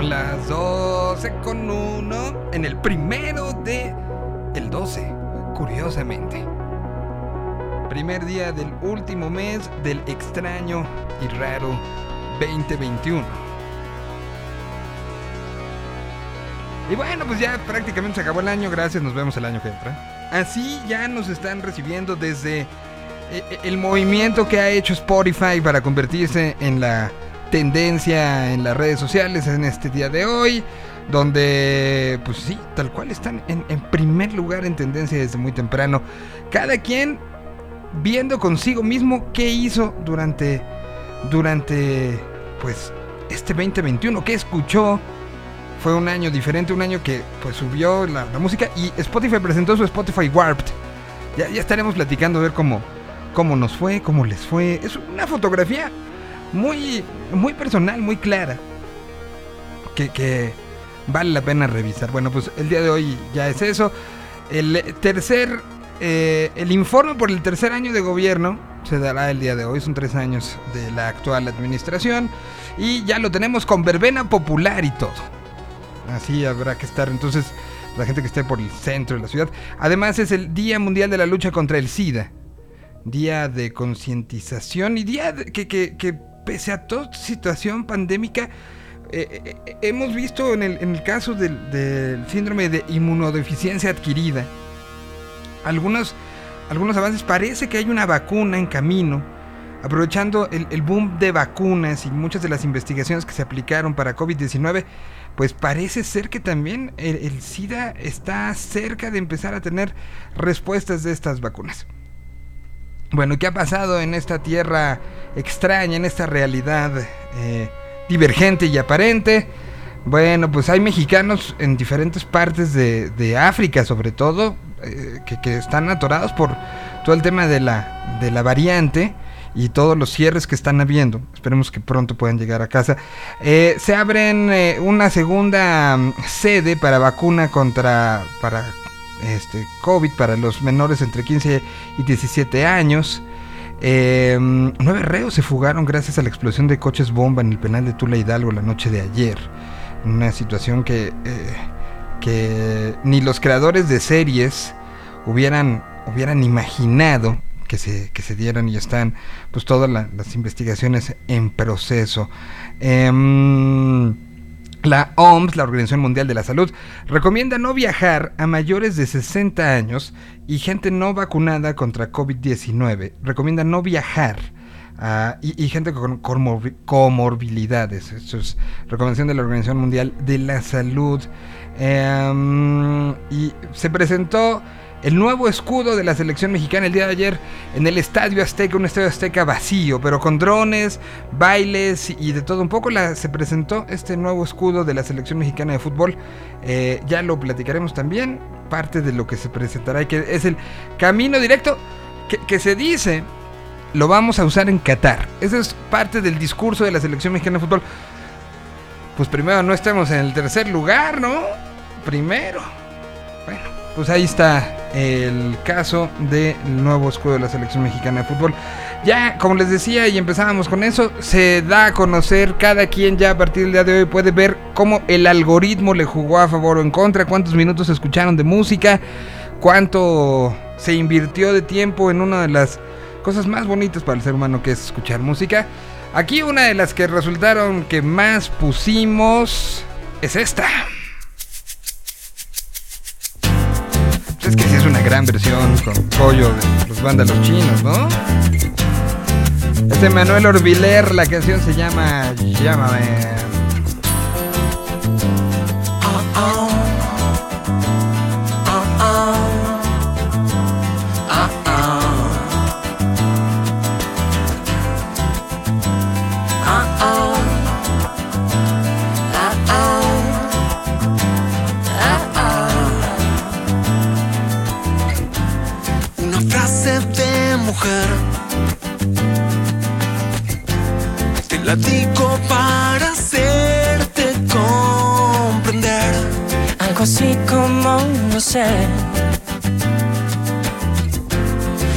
Son las 12 con 1 en el primero de el 12, curiosamente. Primer día del último mes del extraño y raro 2021. Y bueno, pues ya prácticamente se acabó el año, gracias, nos vemos el año que entra. Así ya nos están recibiendo desde eh, eh, el movimiento que ha hecho Spotify para convertirse en la tendencia en las redes sociales en este día de hoy, donde pues sí, tal cual están en, primer lugar en tendencia desde muy temprano. Cada quien viendo consigo mismo qué hizo durante durante pues este 2021, qué escuchó, fue un año diferente, un año que pues subió la, la música y Spotify presentó su Spotify Warped. Ya, ya estaremos platicando a ver cómo, cómo nos fue, cómo les fue. Es una fotografía muy, muy personal, muy clara. Que, que vale la pena revisar. Bueno, pues el día de hoy ya es eso. El tercer, eh, el informe por el tercer año de gobierno se dará el día de hoy. Son tres años de la actual administración. Y ya lo tenemos con verbena popular y todo. Así habrá que estar. Entonces, la gente que esté por el centro de la ciudad. Además, es el Día Mundial de la Lucha contra el SIDA. Día de concientización y día de- que, que, que pese a toda situación pandémica, eh, eh, hemos visto en el, en el caso del, síndrome de inmunodeficiencia adquirida, algunos, algunos avances. Parece que hay una vacuna en camino, aprovechando el, boom de vacunas y muchas de las investigaciones que se aplicaron para COVID-19, pues parece ser que también el SIDA está cerca de empezar a tener respuestas de estas vacunas. Bueno, ¿qué ha pasado en esta tierra extraña, en esta realidad eh, divergente y aparente? Bueno, pues hay mexicanos en diferentes partes de, de África, sobre todo, eh, que, que están atorados por todo el tema de la, de la variante y todos los cierres que están habiendo. Esperemos que pronto puedan llegar a casa. Eh, se abren eh, una segunda mm, sede para vacuna contra para este COVID para los menores entre 15 y 17 años. Eh, nueve reos se fugaron gracias a la explosión de coches bomba en el penal de Tula Hidalgo la noche de ayer. Una situación que, eh, que ni los creadores de series hubieran, hubieran imaginado que se, que se dieran y están pues todas la- las investigaciones en proceso. Em, la OMS, la Organización Mundial de la Salud, recomienda no viajar a mayores de 60 años y gente no vacunada contra COVID-19. Recomienda no viajar y, gente con comorbi- comorbilidades. Eso es recomendación de la Organización Mundial de la Salud. Em, y se presentó el nuevo escudo de la selección mexicana el día de ayer en el Estadio Azteca, un Estadio Azteca vacío, pero con drones, bailes y de todo un poco. La, se presentó este nuevo escudo de la selección mexicana de fútbol. Eh, ya lo platicaremos también. Parte de lo que se presentará y que es el camino directo que, que se dice lo vamos a usar en Qatar. Esa es parte del discurso de la selección mexicana de fútbol. Pues primero no estemos en el tercer lugar, ¿no? Primero. Bueno, pues ahí está el caso del nuevo escudo de la selección mexicana de fútbol. Ya, como les decía, y empezábamos con eso, se da a conocer cada quien ya a partir del día de hoy puede ver cómo el algoritmo le jugó a favor o en contra, cuántos minutos escucharon de música, cuánto se invirtió de tiempo en una de las cosas más bonitas para el ser humano que es escuchar música. Aquí una de las que resultaron que más pusimos es esta. Gran versión con pollo de los vándalos chinos, ¿no? Este Manuel Orbiler, la canción se llama Llámame.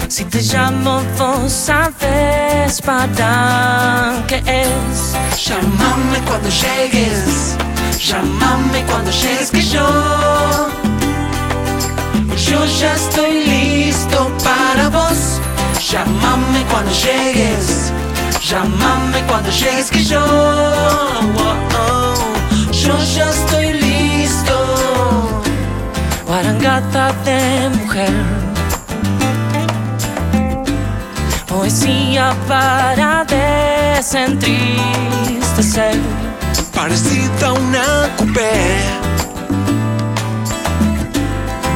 Si te llamo, vos sabes para qué es. Llámame cuando llegues, llámame cuando llegues que yo, yo ya estoy listo para vos. Llámame cuando llegues, llámame cuando llegues que yo, oh, oh, yo ya estoy listo. Guarangata de mujer. Poesía para desentristecer. parecida a una coupé.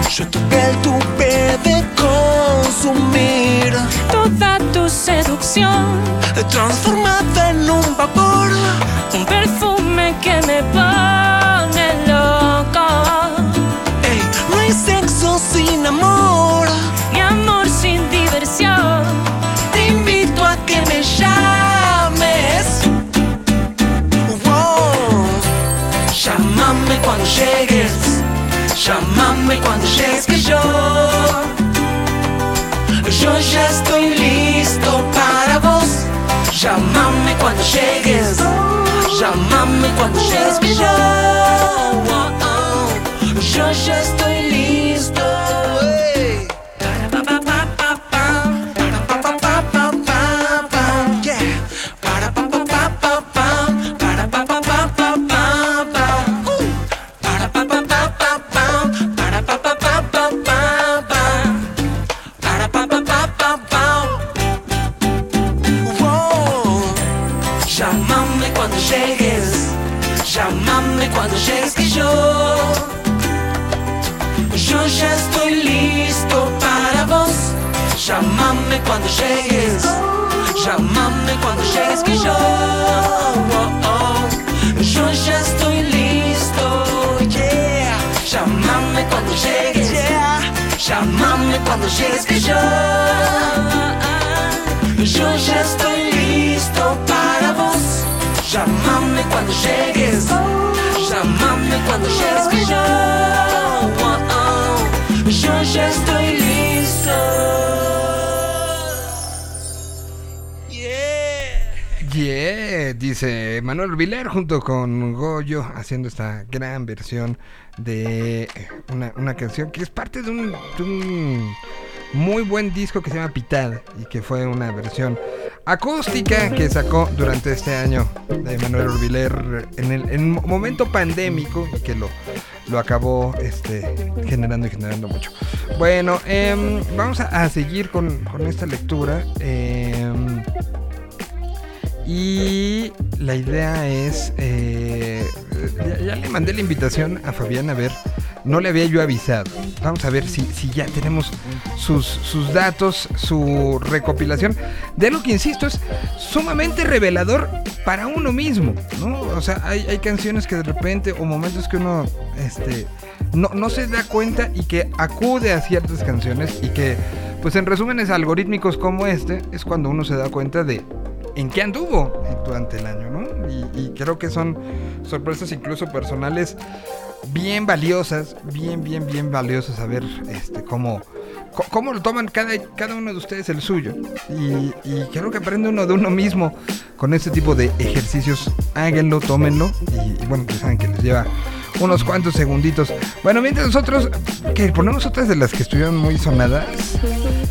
Yo toqué el tupe de consumir, Toda tu seducción, transformada en un vapor. un perfume que me pone sin amor. Mi amor sin diversión. Te invito a que me llames. Wow. Llámame cuando llegues. Llámame cuando llegues que yo. Yo ya estoy listo para vos. Llámame cuando llegues. Llámame cuando llegues que yo. Yo ya estoy listo. Cuando llegues que yo. Oh, oh. Yo ya estoy listo. Yeah. Yeah, dice Manuel Viler junto con Goyo haciendo esta gran versión de una, una canción que es parte de un, de un muy buen disco que se llama Pitad y que fue una versión acústica que sacó durante este año de Manuel Urbiler en el momento pandémico que lo, lo acabó este, generando y generando mucho. Bueno, em, vamos a, a seguir con, con esta lectura. em, y la idea es, eh, ya, ya le mandé la invitación a Fabián a ver, no le había yo avisado. Vamos a ver si, si ya tenemos sus, sus datos, su recopilación de lo que, insisto, es sumamente revelador para uno mismo, ¿no? O sea, hay, hay canciones que de repente, o momentos que uno, este, no, no se da cuenta y que acude a ciertas canciones y que, pues en resúmenes algorítmicos como este, es cuando uno se da cuenta de en qué anduvo durante el año, ¿no? Y, creo que son sorpresas incluso personales bien valiosas, bien, bien, bien valiosas a ver este, cómo, cómo lo toman cada, cada uno de ustedes el suyo. Y, y creo que aprende uno de uno mismo con este tipo de ejercicios. Háganlo, tómenlo. Y, y bueno, pues saben que les lleva unos cuantos segunditos. Bueno, mientras nosotros, que ponemos otras de las que estuvieron muy sonadas.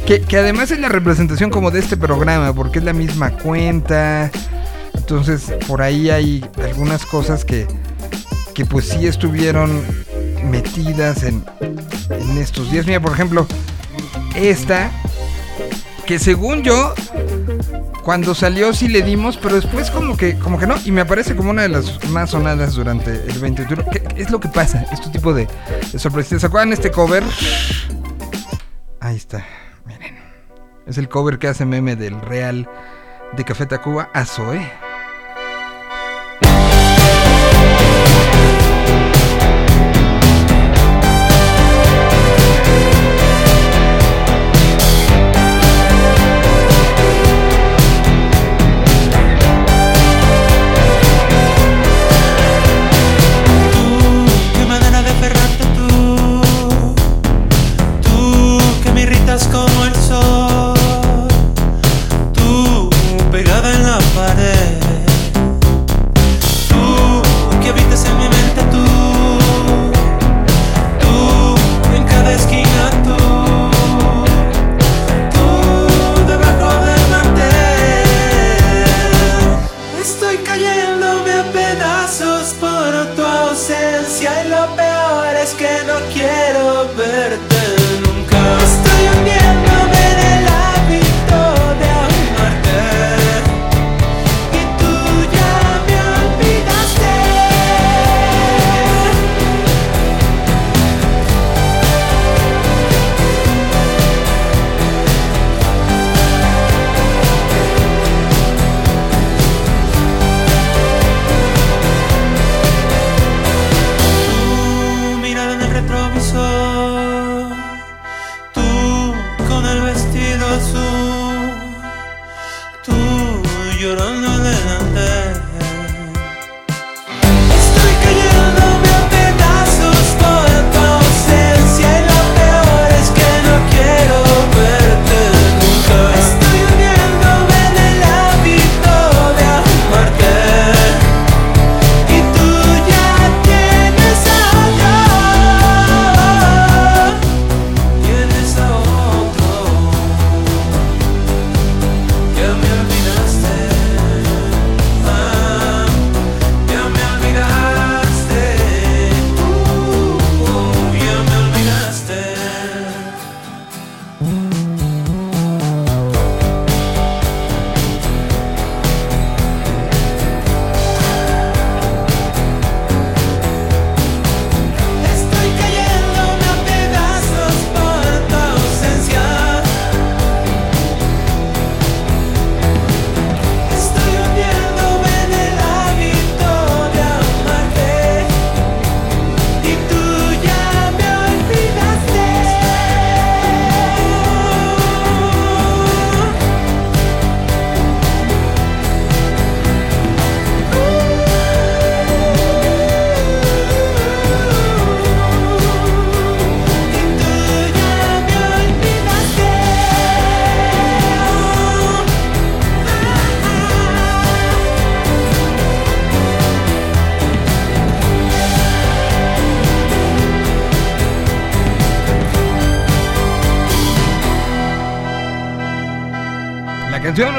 Que, que además es la representación como de este programa, porque es la misma cuenta. Entonces, por ahí hay algunas cosas que, que pues sí estuvieron metidas en, en estos días. Mira, por ejemplo, esta, que según yo, cuando salió sí le dimos, pero después como que, como que no, y me aparece como una de las más sonadas durante el 21. ¿Qué es lo que pasa? Este tipo de, de sorpresitas. ¿Se acuerdan este cover? Ahí está, miren. Es el cover que hace meme del Real de Café Tacuba a Zoe.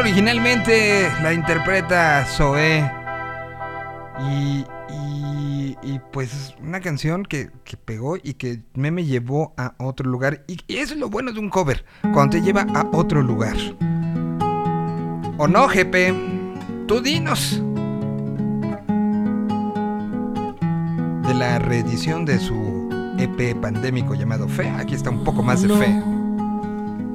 Originalmente la interpreta Zoé. Y, y, y, pues es una canción que, que pegó y que me, me llevó a otro lugar. Y, y eso es lo bueno de un cover, cuando te lleva a otro lugar. ¿O no, GP? Tú dinos. De la reedición de su EP pandémico llamado Fe. Aquí está un poco más de fe.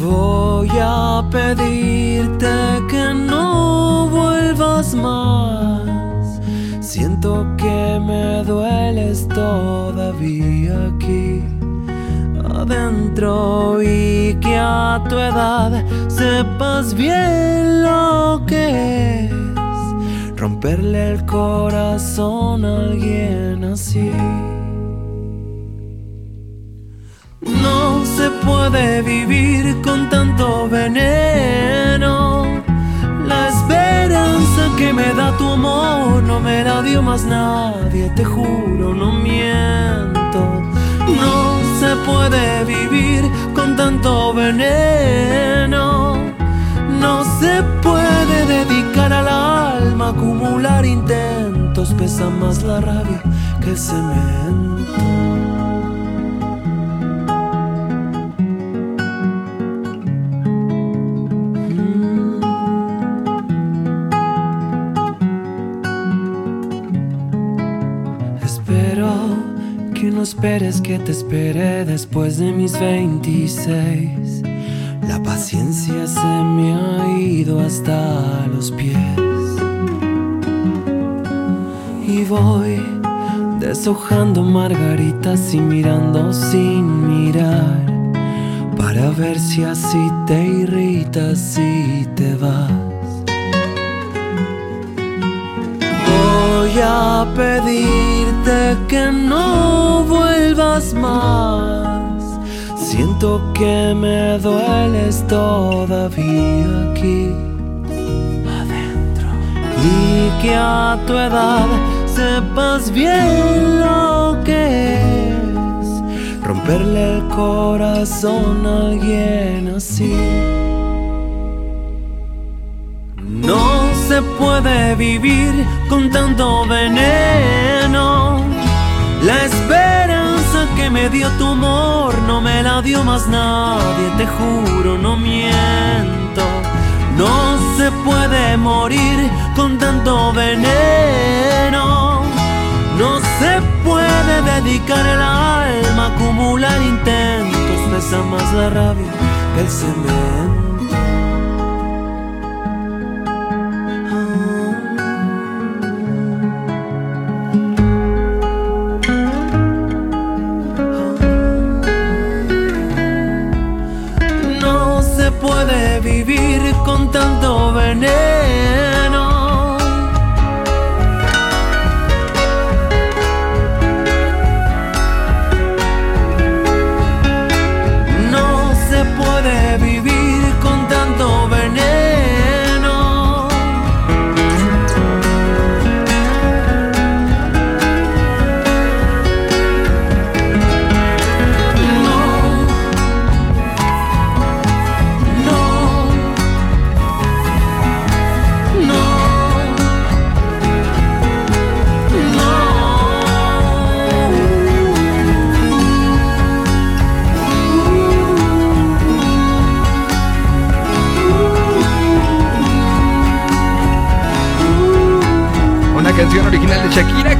Voy a pedirte que no vuelvas más. Siento que me dueles todavía aquí adentro y que a tu edad sepas bien lo que es romperle el corazón a alguien así. No se puede vivir con tanto veneno. La esperanza que me da tu amor no me la dio más nadie, te juro, no miento. No se puede vivir con tanto veneno. No se puede dedicar al alma acumular intentos, pesa más la rabia que el cemento. No esperes que te espere después de mis 26. La paciencia se me ha ido hasta los pies. Y voy deshojando margaritas y mirando sin mirar. Para ver si así te irritas y te vas. Voy a pedirte que no vuelvas más. Siento que me dueles todavía aquí adentro. Y que a tu edad sepas bien lo que es romperle el corazón a alguien así. Se puede vivir con tanto veneno. La esperanza que me dio tu amor no me la dio más nadie, te juro, no miento. No se puede morir con tanto veneno. No se puede dedicar el alma a acumular intentos, pesa más la rabia que el cemento. Con tanto veneno.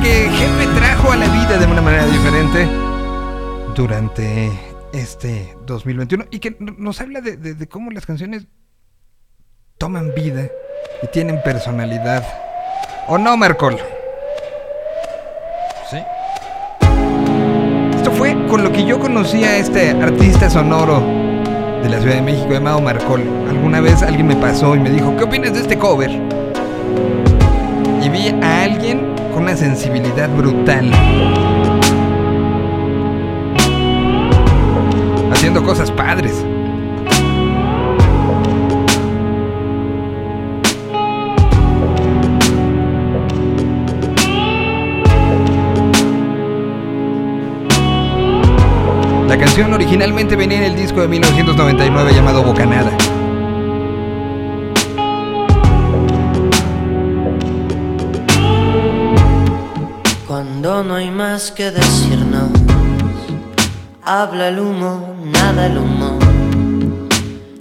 Que Jefe trajo a la vida de una manera diferente durante este 2021 y que nos habla de, de- de cómo las canciones toman vida y tienen personalidad. ¿O no, Marcol? Sí. Esto fue con lo que yo conocí a este artista sonoro de la Ciudad de México llamado Marcol. Alguna vez alguien me pasó y me dijo, ¿qué opinas de este cover? y vi a alguien con una sensibilidad brutal. Haciendo cosas padres. La canción originalmente venía en el disco de 1999 llamado Bocanada. Más que decirnos, habla el humo, nada el humo,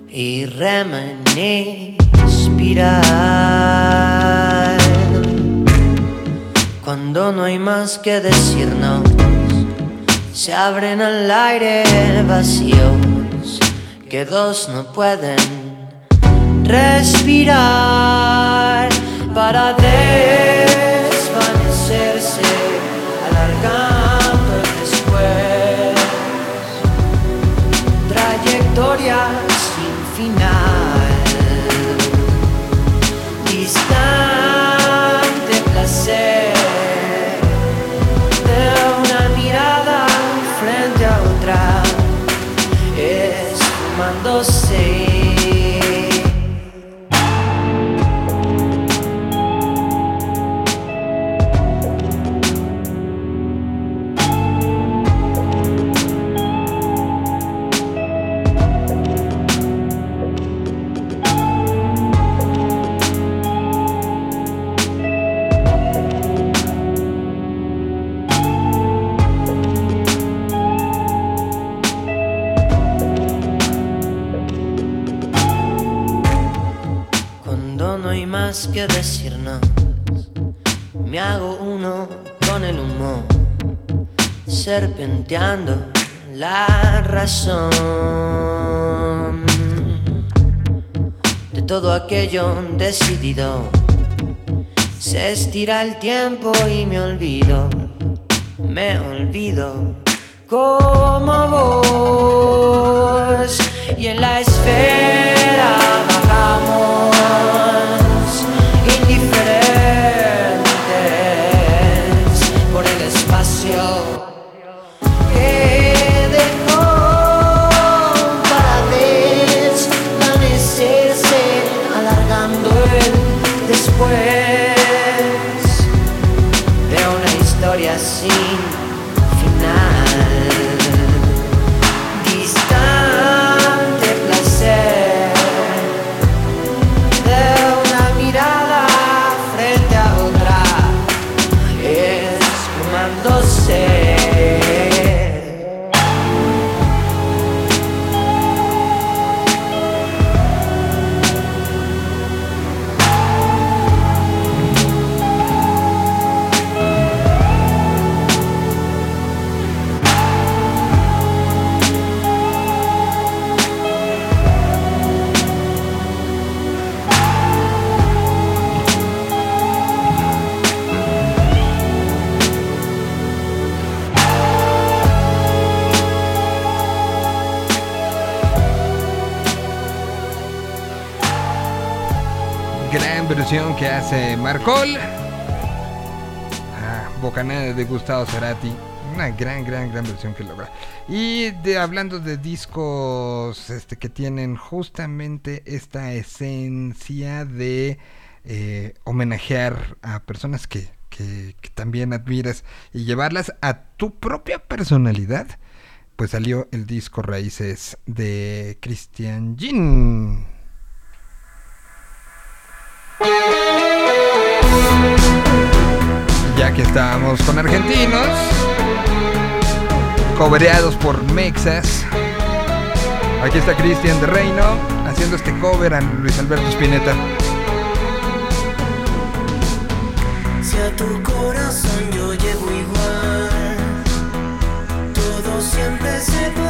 y rema en espiral. Cuando no hay más que decirnos, se abren al aire vacíos que dos no pueden respirar para desvanecerse, Trayectoria más que decirnos, me hago uno con el humo, serpenteando la razón. De todo aquello decidido. Se estira el tiempo y me olvido, me olvido como vos y en la esfera Marcol. Ah, Bocanada de Gustavo Cerati. Una gran, gran, gran versión que logra. Y de, hablando de discos este, que tienen justamente esta esencia de eh, homenajear a personas que, que- también admiras y llevarlas a tu propia personalidad, pues salió el disco Raíces de Christian Jean. Ya que estábamos con argentinos, cobereados por Mexas. Aquí está Cristian de Reino haciendo este cover a Luis Alberto Spinetta. Si a tu corazón yo llevo igual, todo siempre se podrá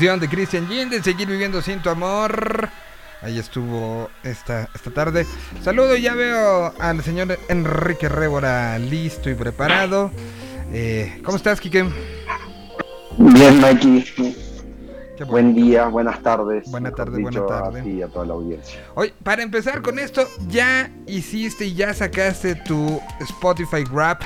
Versión de Christian Jean de Seguir Viviendo Sin Tu Amor. Ahí estuvo esta, esta tarde. Saludo, ya veo al señor Enrique Rébora listo y preparado. Eh, ¿Cómo estás, Kike? Bien, Mikey. Buen día, buenas tardes. Buena tarde, buena tarde. Y a toda la audiencia. Oye, para empezar con esto, ya hiciste y ya sacaste tu Spotify Rap.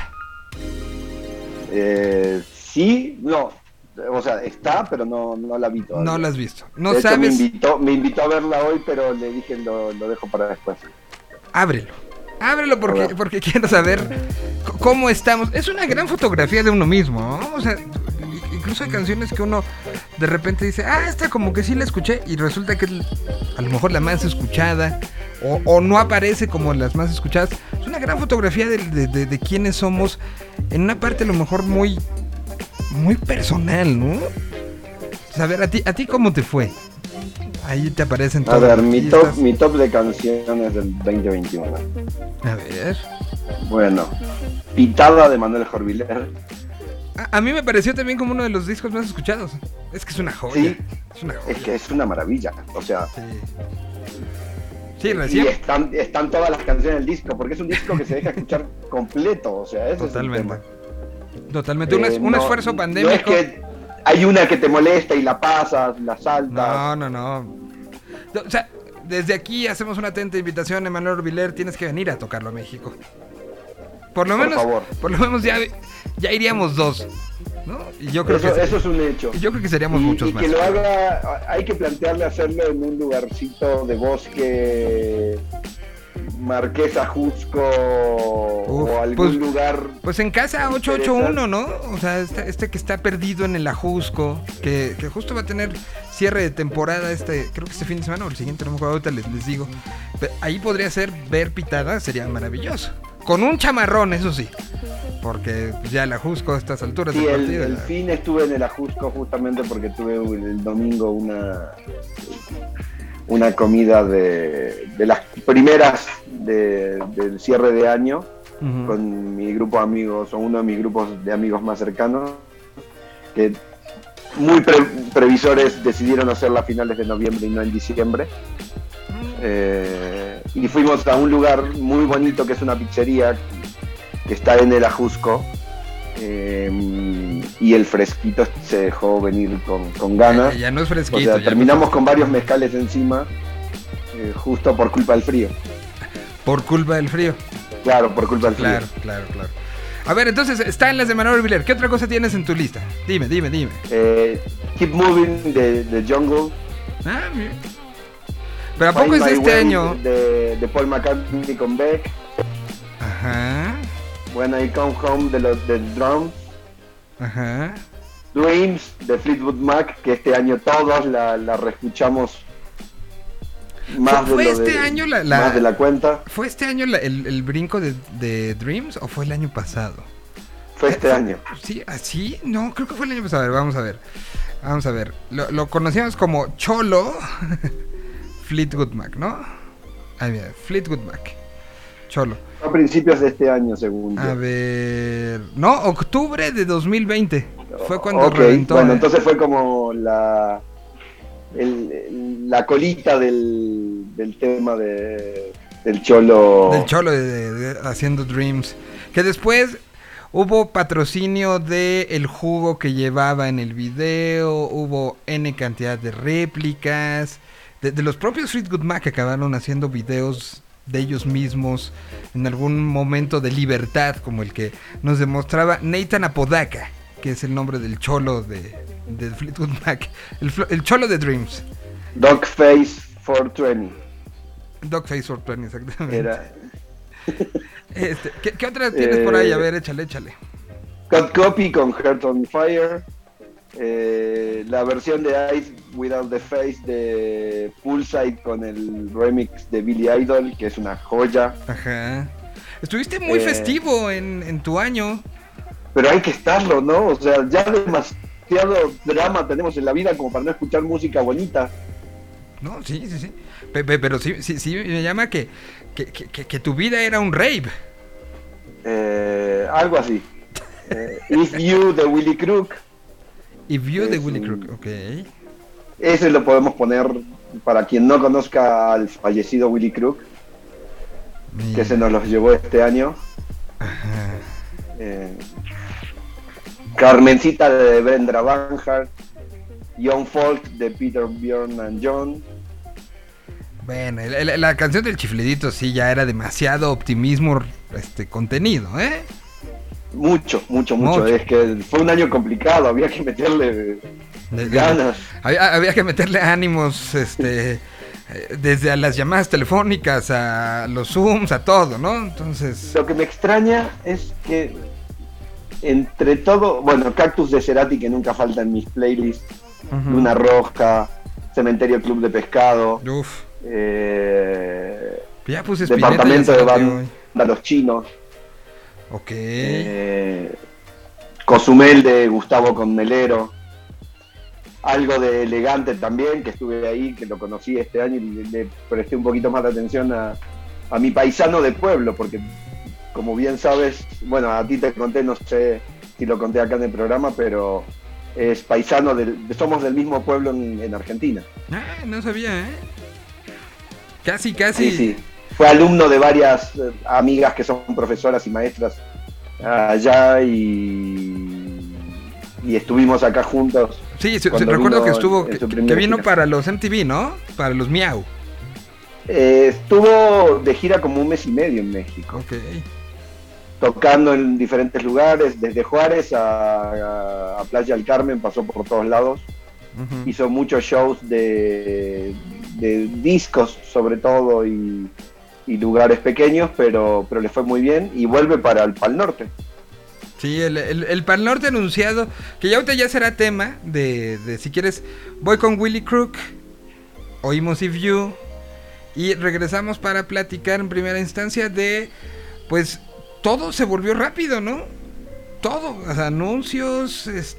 Eh, sí, no. O sea, está, pero no, no la vi todavía. No la has visto. No De hecho, me sabes. invitó, me invitó a verla hoy, pero le dije lo, lo dejo para después. Ábrelo. Ábrelo porque, porque quiero saber cómo estamos. Es una gran fotografía de uno mismo, ¿no? O sea, incluso hay canciones que uno de repente dice, ah, esta como que sí la escuché y resulta que es a lo mejor la más escuchada o, o no aparece como las más escuchadas. Es una gran fotografía de, de, de- de quiénes somos en una parte a lo mejor muy, muy personal, ¿no? Saber, a ti, a ti cómo te fue. Ahí te aparecen A todos ver, mi top, mi top de canciones del 2021. A ver. Bueno, Pitada de Manuel Jorviler. A, a mí me pareció también como uno de los discos más escuchados. Es que es una joya. Sí. Es una joya. Es que es una maravilla. O sea, Sí. Sí, y recién. están, están todas las canciones del disco, porque es un disco que se deja escuchar completo. O sea, ese Totalmente. es el tema. Totalmente. Un, Eh, un no- esfuerzo pandémico. No es que hay una que te molesta y la pasas, la saltas. No, no, no. O sea, desde aquí hacemos una atenta invitación, Emanuel Viler, tienes que venir a tocarlo a México. Por lo Por menos, favor. por lo menos ya, ya iríamos dos, ¿no? Y yo creo eso, que eso es un hecho. y yo creo que seríamos y, muchos y más. que lo haga, hay que plantearle hacerlo en un lugarcito de bosque, Marquesa Jusco, Uf, o algún pues- lugar. Pues en casa 881, ¿no? O sea, este, este que está perdido en el Ajusco, que, que justo va a tener cierre de temporada este, creo que este fin de semana o el siguiente, no me acuerdo, ahorita les, les digo. Pe- Ahí podría ser ver pitada, sería maravilloso. Con un chamarrón, eso sí. Porque ya el Ajusco a estas alturas Sí, del el, partido. el ya- fin estuve en el Ajusco justamente porque tuve el domingo una una comida de, de las primeras de- del cierre de año con mi grupo de amigos o uno de mis grupos de amigos más cercanos que muy pre- previsores decidieron hacerla a finales de noviembre y no en diciembre. Eh, y fuimos a un lugar muy bonito que es una pizzería que está en el Ajusco eh, y el fresquito se dejó venir con, con ganas Ya, no es o fresquito. sea, ya no- terminamos con varios mezcales encima eh, justo por culpa del frío Por culpa del frío. claro por culpa del frío Claro, claro, claro. A ver, entonces está en las de Manuel Villar. ¿Qué otra cosa tienes en tu lista? Dime, dime, dime. Eh, Keep Moving de, de Jungle Ah, mira. Pero ¿a poco Find es este año? de, de Paul McCartney con Beck When I Come Home de los del Drum ajá. Dreams de Fleetwood Mac, que este año todos la, la reescuchamos más ¿Fue de lo este de, año la- la- más de la cuenta. ¿Fue este año la- el, el brinco de, de Dreams o fue el año pasado? Fue este año. Sí, así, no, creo que fue el año pasado. A ver, vamos a ver. Vamos a ver. Lo, lo conocíamos como Cholo Fleetwood Mac, ¿no? Ahí mira, Fleetwood Mac. Cholo. A principios de este año, según A yo. ver. No, octubre de 2020. Fue cuando Ok, reventó. Bueno, eh. entonces fue como la el- la colita del, del tema de, del cholo. Del Cholo de, haciendo Dreams. Que después hubo patrocinio de el jugo que llevaba en el video. Hubo N cantidad de réplicas. De, de los propios Fleetwood Mac que acabaron haciendo videos de ellos mismos en algún momento de libertad, como el que nos demostraba Nathan Apodaca, que es el nombre del cholo de, de Fleetwood Mac. El, el cholo de Dreams. Dogface 420. Dogface or Twenty, exactamente. Era. Este, ¿qué, qué otras tienes por ahí? A ver, échale, échale. Cut Copy con Heart on Fire. Eh, la versión de Ice Without the Face de Poolside con el remix de Billy Idol, que es una joya. Ajá. Estuviste muy Eh, festivo en, en tu año. Pero hay que estarlo, ¿no? O sea, ya demasiado drama tenemos en la vida como para no escuchar música bonita. No, sí, sí, sí. Pe- pe- Pero sí, sí, sí me llama que, que, que- que- que tu vida era un rave. Eh, algo así. Eh, If You de Willy Crook. Y View de Willy Crook, ok. Ese lo podemos poner para quien no conozca al fallecido Willy Crook, que se nos los llevó este año. Ajá. Eh, Carmencita de Brenda Banhart. Young Folk de Peter Bjorn and John. Bueno, el- la, canción del chiflidito sí ya era demasiado optimismo este contenido, ¿eh? Mucho, mucho, mucho. Mucho. Es que fue un año complicado, había que meterle De- de- ganas. Había, había que meterle ánimos, este, eh, desde a las llamadas telefónicas, a los zooms, a todo, ¿no? Entonces, Lo que me extraña es que entre todo, bueno, Cactus de Cerati que nunca falta en mis playlists, ujú. Luna Roja, Cementerio Club de Pescado, Uf, eh, ya puse Departamento de Cerati hoy. Banda Los Chinos, Ok. eh, Cozumel de Gustavo Conmelero, algo de Elegante también, que estuve ahí, que lo conocí este año y le, le presté un poquito más de atención a, a mi paisano de pueblo, porque como bien sabes, bueno, a ti te conté, no sé si lo conté acá en el programa, pero es paisano, del, somos del mismo pueblo en, en Argentina. Ah, no sabía, ¿eh? Casi, casi. Sí, sí. Fue alumno de varias eh, amigas que son profesoras y maestras allá y, y estuvimos acá juntos. Sí, recuerdo que estuvo, que, vino gira. para los MTV, ¿no? Para los Miau. Eh, estuvo de gira como un mes y medio en México, Ok. tocando en diferentes lugares, desde Juárez a, Playa del Carmen, pasó por todos lados. Hizo muchos shows de, de discos sobre todo y, y lugares pequeños, pero, pero le fue muy bien y vuelve para el Pal Norte. Sí, el, el, el Pal Norte anunciado, que ya ahorita ya será tema de, de si quieres, voy con Willy Crook, oímos If You y regresamos para platicar en primera instancia de, pues, todo se volvió rápido, ¿no? Todo, anuncios, este...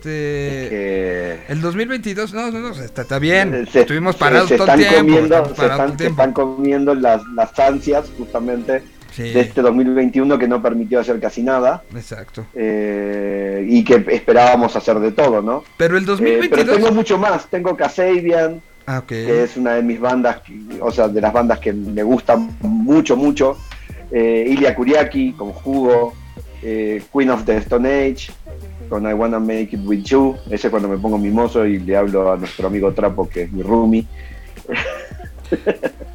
Que El 2022, no, no, no, está, está bien. se- Estuvimos parados se todo el tiempo. comiendo, se están, se están comiendo las, las ansias justamente Sí, de este 2021 que no permitió hacer casi nada exacto. eh, y que esperábamos hacer de todo, ¿no? Pero el Eh, 2022... pero tengo mucho más, tengo Kasabian, Ah, que es una de mis bandas, o sea, de las bandas que me gustan mucho, mucho. Eh, Ilya Kuriaki con Jugo, eh, Queen of the Stone Age con I Wanna Make It With You, ese cuando me pongo mimoso y le hablo a nuestro amigo Trapo, que es mi roomie.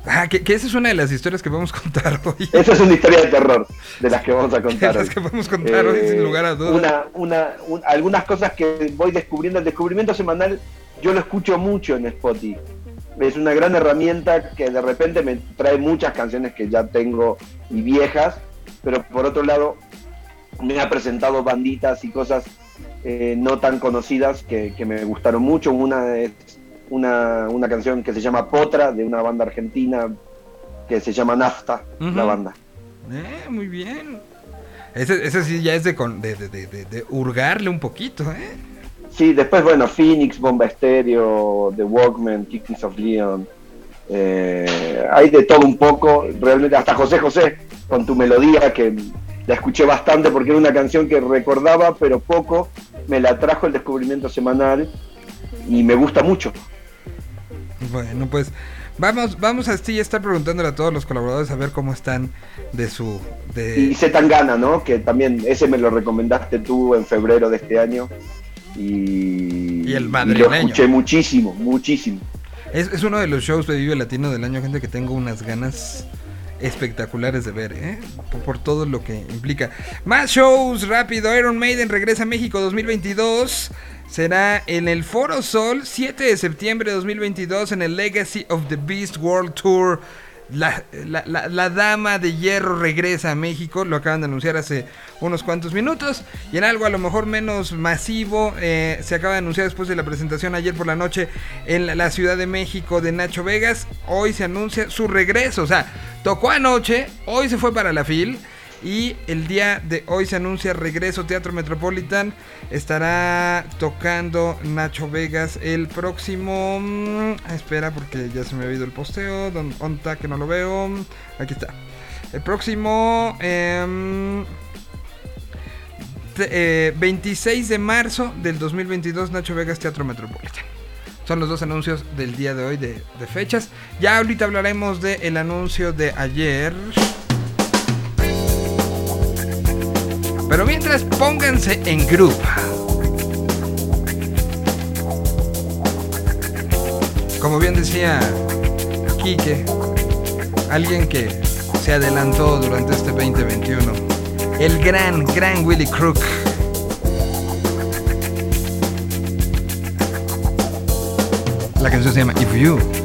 Ah, que, que esa es una de las historias que podemos contar hoy. Esa es una historia de terror de las que vamos a De contar. las hoy. que podemos contar hoy, Eh, sin lugar a dudas. Una, una, un- algunas cosas que voy descubriendo. El descubrimiento semanal yo lo escucho mucho en Spotify. Es una gran herramienta que de repente me trae muchas canciones que ya tengo y viejas, pero por otro lado me ha presentado banditas y cosas eh, no tan conocidas que, que me gustaron mucho. Una es una, una canción que se llama Potra, de una banda argentina que se llama Nafta, la banda. Eh, muy bien. Ese, ese sí ya es de, con- de, de, de, de- de hurgarle un poquito, ¿eh? Sí, después, bueno, Phoenix, Bomba Estéreo, The Walkman, Kings of Leon. eh, hay de todo un poco, realmente, hasta José José, con tu melodía, que la escuché bastante porque era una canción que recordaba, pero poco. Me la trajo el descubrimiento semanal y me gusta mucho. Bueno, pues vamos, vamos a sí, estar preguntándole a todos los colaboradores a ver cómo están de su... Y De... Zetangana, ¿no? Que también ese me lo recomendaste tú en febrero de este año. Y, Y el lo madrileño. escuché muchísimo, muchísimo. Es, es uno de los shows de Vive Latino del año, gente que tengo unas ganas espectaculares de ver, ¿eh? Por, todo lo que implica. Más shows, rápido. Iron Maiden regresa a México 2022. Será en el Foro Sol, 7 de septiembre de 2022, en el Legacy of the Beast World Tour. La, la- la- la dama de hierro regresa a México, lo acaban de anunciar hace unos cuantos minutos. Y en algo a lo mejor menos masivo, eh, se acaba de anunciar después de la presentación ayer por la noche en la, Ciudad de México de Nacho Vegas. Hoy se anuncia su regreso, o sea, tocó anoche, hoy se fue para la FIL. Y el día de hoy se anuncia regreso Teatro Metropolitan. Estará tocando Nacho Vegas el próximo. mm, espera, porque ya se me ha ido el posteo. ¿Dónde está que no lo veo? Aquí está. El próximo. em, te- eh, 26 de marzo del 2022, Nacho Vegas Teatro Metropolitan. Son los dos anuncios del día de hoy de, de fechas. Ya ahorita hablaremos del anuncio de ayer. Pero mientras, pónganse en grupo. Como bien decía Quique, alguien que se adelantó durante este 2021, el gran, gran Willy Crook. La canción se llama If You.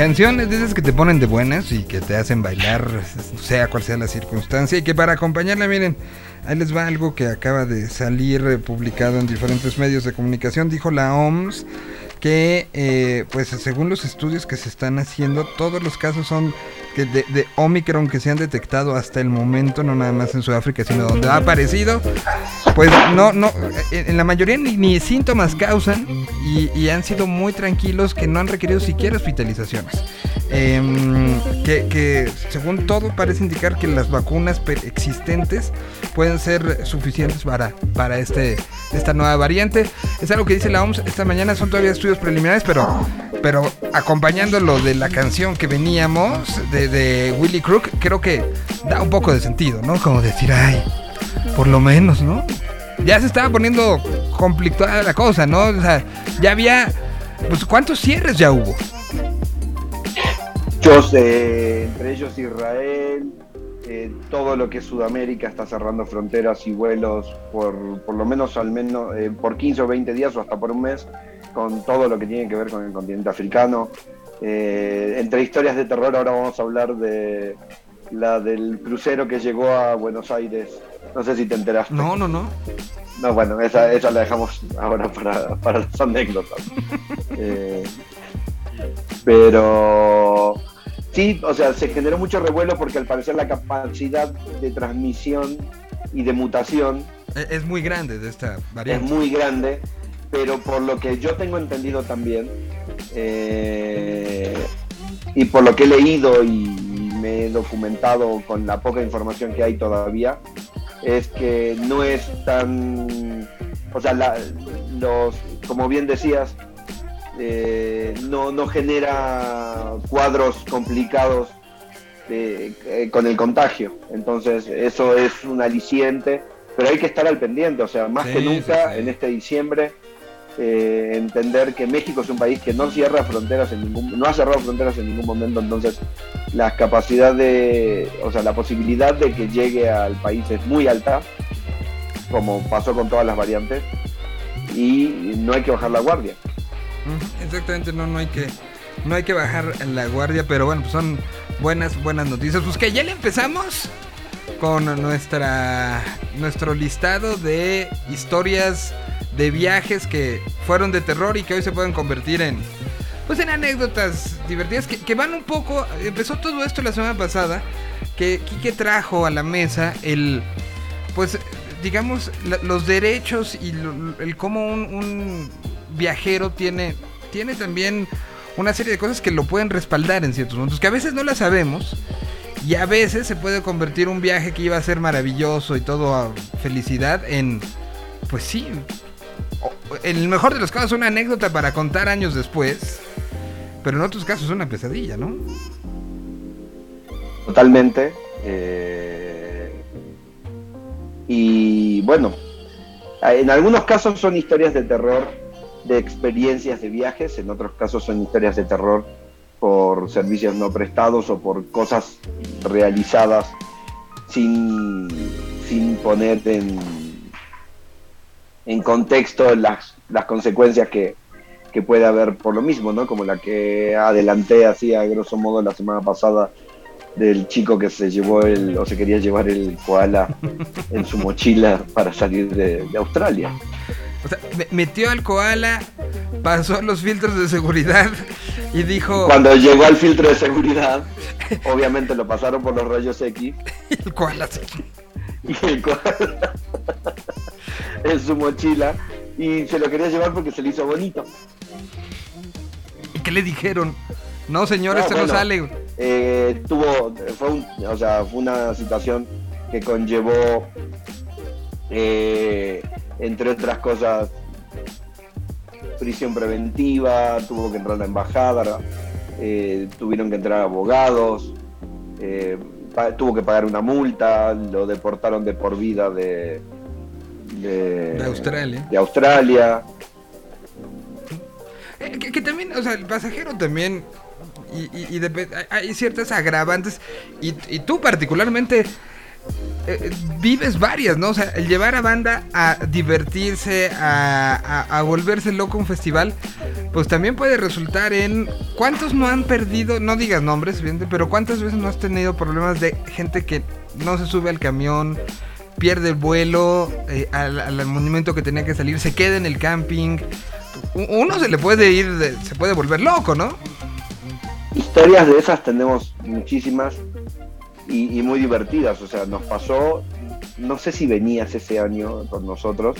Canciones de esas que te ponen de buenas y que te hacen bailar, sea cual sea la circunstancia. Y que para acompañarla, miren, ahí les va algo que acaba de salir eh, publicado en diferentes medios de comunicación. Dijo la OMS que, eh, pues según los estudios que se están haciendo, todos los casos son de, de Omicron que se han detectado hasta el momento, no nada más en Sudáfrica, sino donde ha aparecido, pues no, no, en la mayoría ni, síntomas causan y, han sido muy tranquilos que no han requerido siquiera hospitalizaciones. Em, que, según todo parece indicar que las vacunas existentes pueden ser suficientes para, para este, esta nueva variante. Es algo que dice la OMS esta mañana, son todavía estudios preliminares, pero, pero acompañándolo de la canción que veníamos de, de Willy Crook, creo que da un poco de sentido, ¿no? Como decir, ay, por lo menos, ¿no? Ya se estaba poniendo complicada la cosa, ¿no? O sea, ya había, pues, ¿cuántos cierres ya hubo? Muchos, eh, entre ellos Israel, eh, todo lo que es Sudamérica está cerrando fronteras y vuelos por, por lo menos al menos eh, por 15 o 20 días o hasta por un mes, con todo lo que tiene que ver con el continente africano. Eh, entre historias de terror ahora vamos a hablar de la del crucero que llegó a Buenos Aires. No sé si te enteraste. No, no, no. No, bueno, esa, esa la dejamos ahora para, para las anécdotas. Eh, pero sí, o sea, se generó mucho revuelo porque al parecer la capacidad de transmisión y de mutación E- Es muy grande de esta es variante. muy grande, pero por lo que yo tengo entendido también, eh, y por lo que he leído y me he documentado con la poca información que hay todavía, es que no es tan, o sea, la- los, como bien decías, eh, no, no genera cuadros complicados de- eh, con el contagio. Entonces, eso es un aliciente, pero hay que estar al pendiente, o sea, más Sí, que nunca sí, sí. en este diciembre, eh, entender que México es un país que no cierra fronteras en ningún, no ha cerrado fronteras en ningún momento, entonces la capacidad de, o sea, la posibilidad de que llegue al país es muy alta, como pasó con todas las variantes, y no hay que bajar la guardia. Ujú, Exactamente, no, no hay que no hay que bajar la guardia, pero bueno, pues son buenas buenas noticias. Pues que ya le empezamos con nuestra nuestro listado de historias de viajes que fueron de terror y que hoy se pueden convertir en pues en anécdotas divertidas que, que van un poco empezó todo esto la semana pasada que Quique trajo a la mesa el pues digamos la- los derechos y el cómo un, un viajero tiene tiene también una serie de cosas que lo pueden respaldar en ciertos momentos que a veces no las sabemos Y a veces se puede convertir un viaje que iba a ser maravilloso y todo a felicidad en, pues sí, en el mejor de los casos una anécdota para contar años después, pero en otros casos una pesadilla, ¿no? Totalmente. eh, y bueno, en algunos casos son historias de terror de experiencias de viajes, en otros casos son historias de terror por servicios no prestados o por cosas realizadas sin, sin poner en, en contexto las, las consecuencias que, que puede haber por lo mismo, ¿no? Como la que adelanté así a grosso modo la semana pasada del chico que se llevó el o se quería llevar el koala en su mochila para salir de, de Australia. O sea, me- metió al koala, pasó los filtros de seguridad y dijo, Cuando llegó al filtro de seguridad, obviamente lo pasaron por los rayos X el koala se- y el koala en su mochila y se lo quería llevar porque se le hizo bonito. ¿Y qué le dijeron? No, señor, No, esto no sale. Eh, tuvo, fue, un- o sea, fue una situación que conllevó, eh, entre otras cosas, prisión preventiva, tuvo que entrar a la embajada, eh, tuvieron que entrar abogados, eh, tuvo que pagar una multa, lo deportaron de por vida de, de, De Australia. de Australia. Eh, que, que también, o sea, el pasajero también. Y, y- y depe- hay- hay ciertas agravantes. Y, y tú, particularmente, eh, vives varias, ¿no? O sea, el llevar a banda a divertirse, a, volverse loco un festival, pues también puede resultar en. ¿Cuántos no han perdido? No digas nombres, pero ¿cuántas veces no has tenido problemas de gente que no se sube al camión? Pierde el vuelo eh, al, al monumento que tenía que salir, se queda en el camping. Uno se le puede ir, se puede volver loco, ¿no? Historias de esas tenemos muchísimas y, muy divertidas. O sea, nos pasó, no sé si venías ese año con nosotros,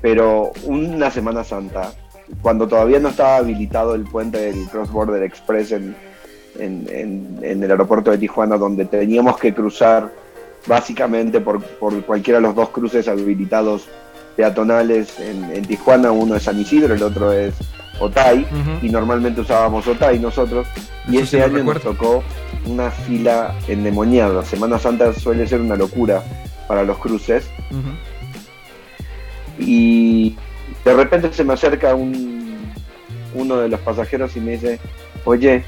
pero una Semana Santa, cuando todavía no estaba habilitado el puente del Cross Border Express en- en el aeropuerto de Tijuana, donde teníamos que cruzar básicamente por, por cualquiera de los dos cruces habilitados peatonales en, en Tijuana, uno es San Isidro, el otro es Otay, Ujú. y normalmente usábamos Otay nosotros, y Eso ese año nos recuerdo. tocó una fila endemoniada. Semana Santa suele ser una locura para los cruces, y de repente se me acerca un, uno de los pasajeros y me dice, oye,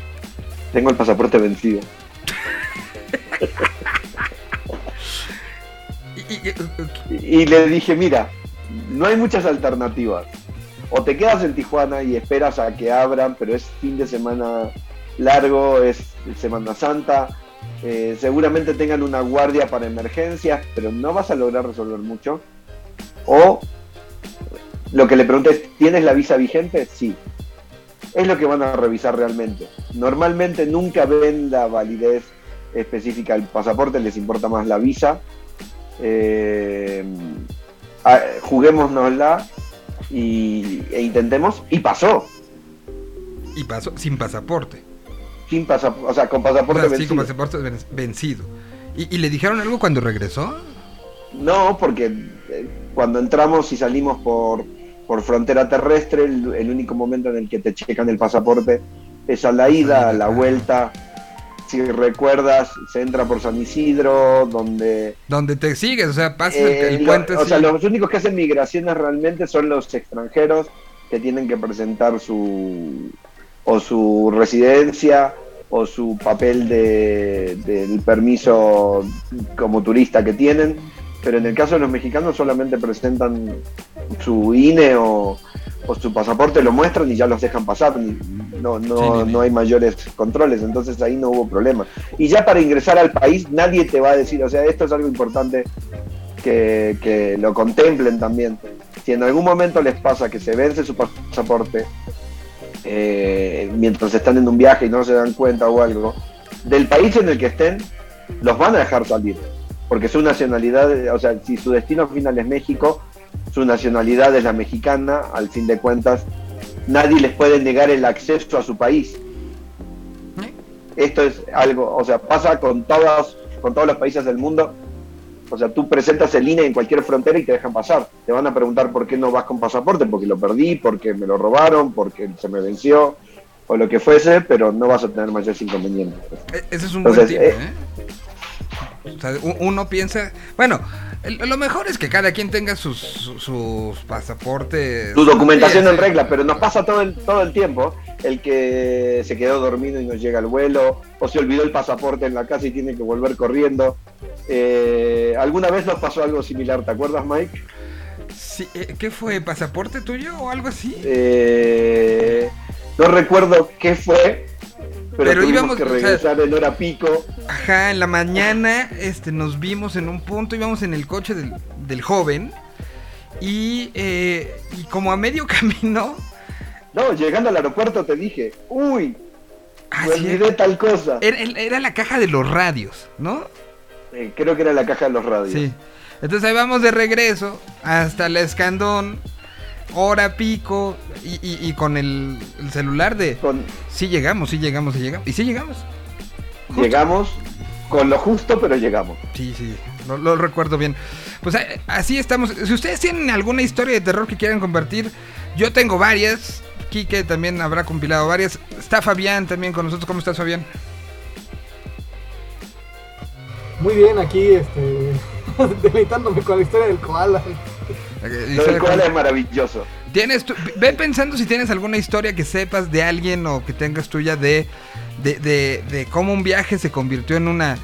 tengo el pasaporte vencido. Y- y- y- Y le dije, mira, no hay muchas alternativas. O te quedas en Tijuana y esperas a que abran, pero es fin de semana largo, es Semana Santa. eh, seguramente tengan una guardia para emergencias, pero no vas a lograr resolver mucho. O lo que le pregunté es, ¿tienes la visa vigente? Sí. Es lo que van a revisar realmente. Normalmente nunca ven la validez específica del pasaporte, les importa más la visa. Eh, a- juguémonosla y, e intentemos. Y pasó. y pasó sin pasaporte. Sin pasaporte, o sea, con pasaporte O sea, sí, vencido. con pasaporte ven- vencido. ¿Y, y le dijeron algo cuando regresó? No, porque eh, cuando entramos y salimos por, por frontera terrestre, el, el único momento en el que te checan el pasaporte es a la ida, a la Ah. vuelta. Si recuerdas, se entra por San Isidro, donde Donde te sigues, o sea, pasas el, Eh, el puente. o sea, los únicos que hacen migraciones realmente son los extranjeros que tienen que presentar su o su residencia o su papel de, del permiso como turista que tienen. Pero en el caso de los mexicanos solamente presentan su INE o, o su pasaporte, lo muestran y ya los dejan pasar. No, no, no hay mayores controles, entonces ahí no hubo problema. Y ya para ingresar al país nadie te va a decir, o sea, esto es algo importante que, que lo contemplen también. Si en algún momento les pasa que se vence su pasaporte eh, mientras están en un viaje y no se dan cuenta o algo, del país en el que estén, los van a dejar salir. Porque su nacionalidad, o sea, si su destino final es México, su nacionalidad es la mexicana, al fin de cuentas, nadie les puede negar el acceso a su país. esto es algo, o sea, pasa con todos, con todos los países del mundo. O sea, tú presentas el INE en cualquier frontera y te dejan pasar. Te van a preguntar por qué no vas con pasaporte, porque lo perdí, porque me lo robaron, porque se me venció, o lo que fuese, pero no vas a tener mayores inconvenientes. E- Ese es un Entonces, buen tip, eh, ¿eh? O sea, u- uno piensa, bueno, lo mejor es que cada quien tenga sus, sus, sus pasaportes. Tu documentación Sí, en regla, pero nos pasa todo el, todo el tiempo el que se quedó dormido y no llega al vuelo, o se olvidó el pasaporte en la casa y tiene que volver corriendo. Eh, ¿Alguna vez nos pasó algo similar? ¿Te acuerdas, Mike? Sí, eh, ¿Qué fue? ¿Pasaporte tuyo o algo así? Eh, no recuerdo qué fue, pero, Pero tuvimos íbamos, que o sea- regresar en hora pico. Ajá, en la mañana este, nos vimos en un punto, íbamos en el coche del, del joven y, eh, y como a medio camino... No, llegando al aeropuerto te dije, uy, ah, me olvidé tal cosa. era, era la caja de los radios, ¿no? Eh, creo que era la caja de los radios. Sí. Entonces ahí vamos de regreso hasta la Escandón, hora pico y, y- y con el, el celular de... Con, Sí llegamos, sí llegamos, sí llegamos. Y sí llegamos. Justo. llegamos con lo justo, pero llegamos. Sí, sí, lo, lo recuerdo bien. Pues eh, así estamos. Si ustedes tienen alguna historia de terror que quieran compartir, yo tengo varias. Quique también habrá compilado varias. Está Fabián también con nosotros. ¿Cómo estás, Fabián? Muy bien, aquí, este, deleitándome con la historia del koala. Lo koala es maravilloso. ¿Tienes ve pensando si tienes alguna historia que sepas de alguien o que tengas tuya de, de, de, de cómo un viaje se convirtió en una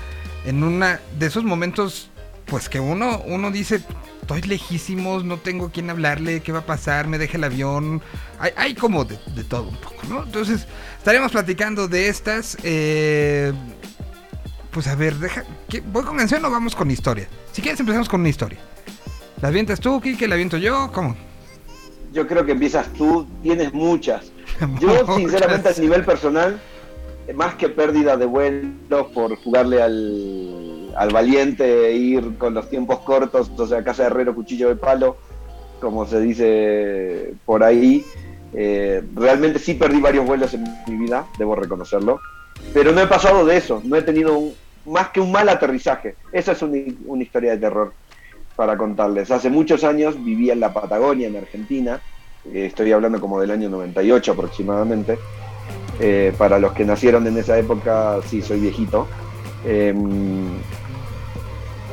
en una de esos momentos pues que uno uno dice estoy lejísimos, no tengo a quién hablarle, qué va a pasar, me deja el avión. Hay, hay como de, de todo un poco, ¿no? Entonces estaremos platicando de estas. eh, pues a ver, deja, ¿qué- ¿voy con canción o vamos con historia? Si quieres empezamos con una historia. ¿La avientas tú, Kike? ¿La aviento yo? ¿Cómo? Yo creo que empiezas tú, tienes muchas. Yo, sinceramente, a nivel personal, más que pérdida de vuelos por jugarle al, al valiente e ir con los tiempos cortos, o sea, casa de herrero, cuchillo de palo, como se dice por ahí, eh, realmente sí perdí varios vuelos en mi vida, debo reconocerlo, pero no he pasado de eso, no he tenido un- más que un mal aterrizaje. Esa es una, una historia de terror para contarles. Hace muchos años vivía en la Patagonia, en Argentina, eh, estoy hablando como del año 98 aproximadamente. Eh, para los que nacieron en esa época, sí, soy viejito. Eh,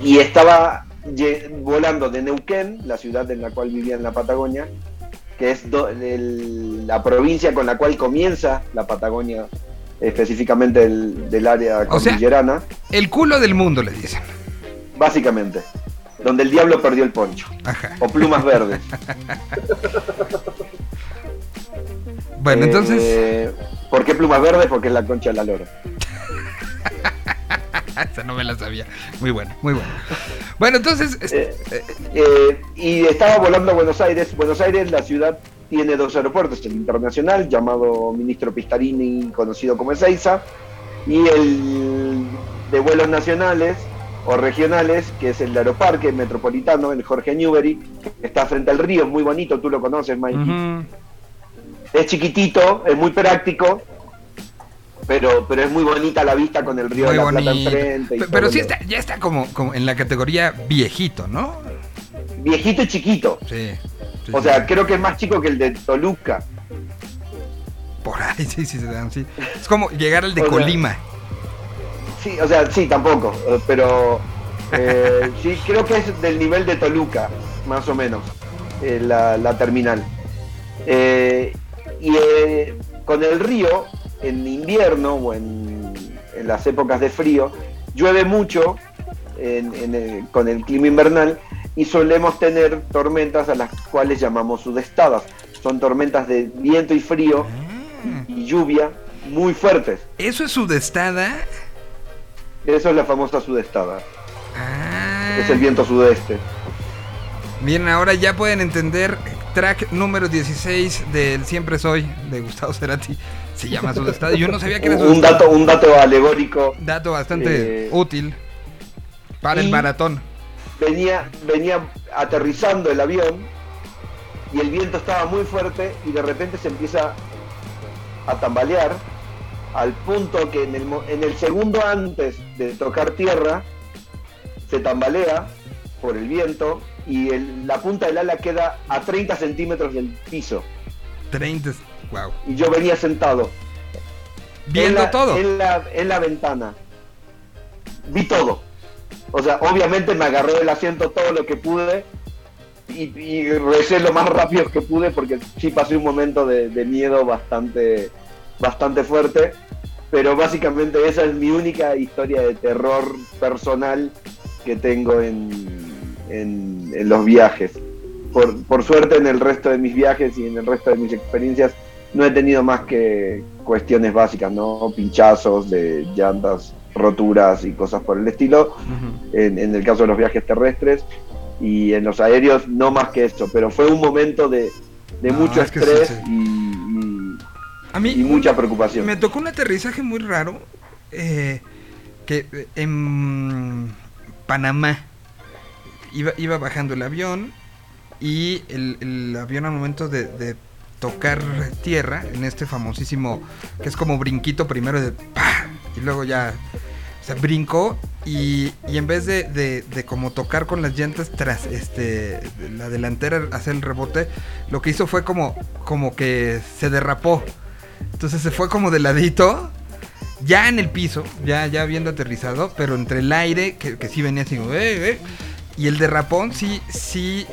y estaba volando de Neuquén, la ciudad en la cual vivía en la Patagonia, que es el- la provincia con la cual comienza la Patagonia, específicamente del, del área O sea- cordillerana, El culo del mundo, le dicen. básicamente, donde el diablo perdió el poncho, Ajá. o plumas verdes. Bueno, entonces. Eh, ¿Por qué plumas verdes? Porque es la concha de la lora. Esa no me la sabía. Muy bueno, muy bueno. Bueno, entonces. es- Eh, eh, y estaba volando a Buenos Aires. Buenos Aires, la ciudad, tiene dos aeropuertos: el internacional, llamado Ministro Pistarini, conocido como Ezeiza, y el de vuelos nacionales o regionales, que es el Aeroparque Metropolitano, el Jorge Newbery, que está frente al río, es muy bonito, tú lo conoces, Mikey. Ujú. Es chiquitito, es muy práctico, pero, pero es muy bonita la vista con el río Muy de la Plata enfrente. y Pe- todo Pero sí está, ya está como, como en la categoría viejito, ¿no? Viejito y chiquito. Sí. sí, O sí. sea, creo que es más chico que el de Toluca. por ahí, sí, sí, sí. Es como llegar al de O sea, Colima. Sí, o sea, sí, tampoco. eh, Pero eh, sí, creo que es del nivel de Toluca, más o menos, eh, la, la terminal. Eh, y con el río, en invierno o en, en las épocas de frío, llueve mucho en- en el- con el clima invernal y solemos tener tormentas a las cuales llamamos sudestadas. Son tormentas de viento y frío Ah, y lluvia muy fuertes. Eso es sudestada. Eso es la famosa sudestada. Ah. Es el viento sudeste. Bien, ahora ya pueden entender track número 16 del Siempre Soy de Gustavo Cerati. Se llama Sudestada. Yo no sabía que era Un Sudestada. dato, un dato alegórico. Dato bastante Eh, útil para el maratón. Venía, venía aterrizando el avión y el viento estaba muy fuerte y de repente se empieza a tambalear al punto que en el, en el segundo antes de tocar tierra se tambalea por el viento y el- la punta del ala queda a 30 centímetros del piso. 30. Wow. Y yo venía sentado. Viendo en la- todo. En la, en la ventana. Vi todo. O sea, obviamente me agarré del asiento todo lo que pude y, y recé lo más rápido que pude porque sí pasé un momento de, de miedo bastante, bastante fuerte. Pero básicamente esa es mi única historia de terror personal que tengo en, en- en los viajes. Por, por suerte en el resto de mis viajes y en el resto de mis experiencias no he tenido más que cuestiones básicas, ¿no? Pinchazos de llantas, roturas y cosas por el estilo, Ujú. en, en el caso de los viajes terrestres, y en los aéreos no más que eso, pero fue un momento de, de No, mucho es que sí, estrés sí. Y, A mí y- mucha preocupación. me tocó un aterrizaje muy raro eh, que eh, en Panamá iba, iba bajando el avión y el, el avión al momento de, de tocar tierra en este famosísimo que es como brinquito primero de ¡pah! y luego ya o sea, brincó y, y en vez de, de- de como tocar con las llantas tras este la delantera hacer el rebote, lo que hizo fue como, como que se derrapó. Entonces se fue como de ladito, ya en el piso, ya, ya habiendo aterrizado, pero entre el aire, que, que sí venía así, "Eh, eh", y el derrapón sí, sí,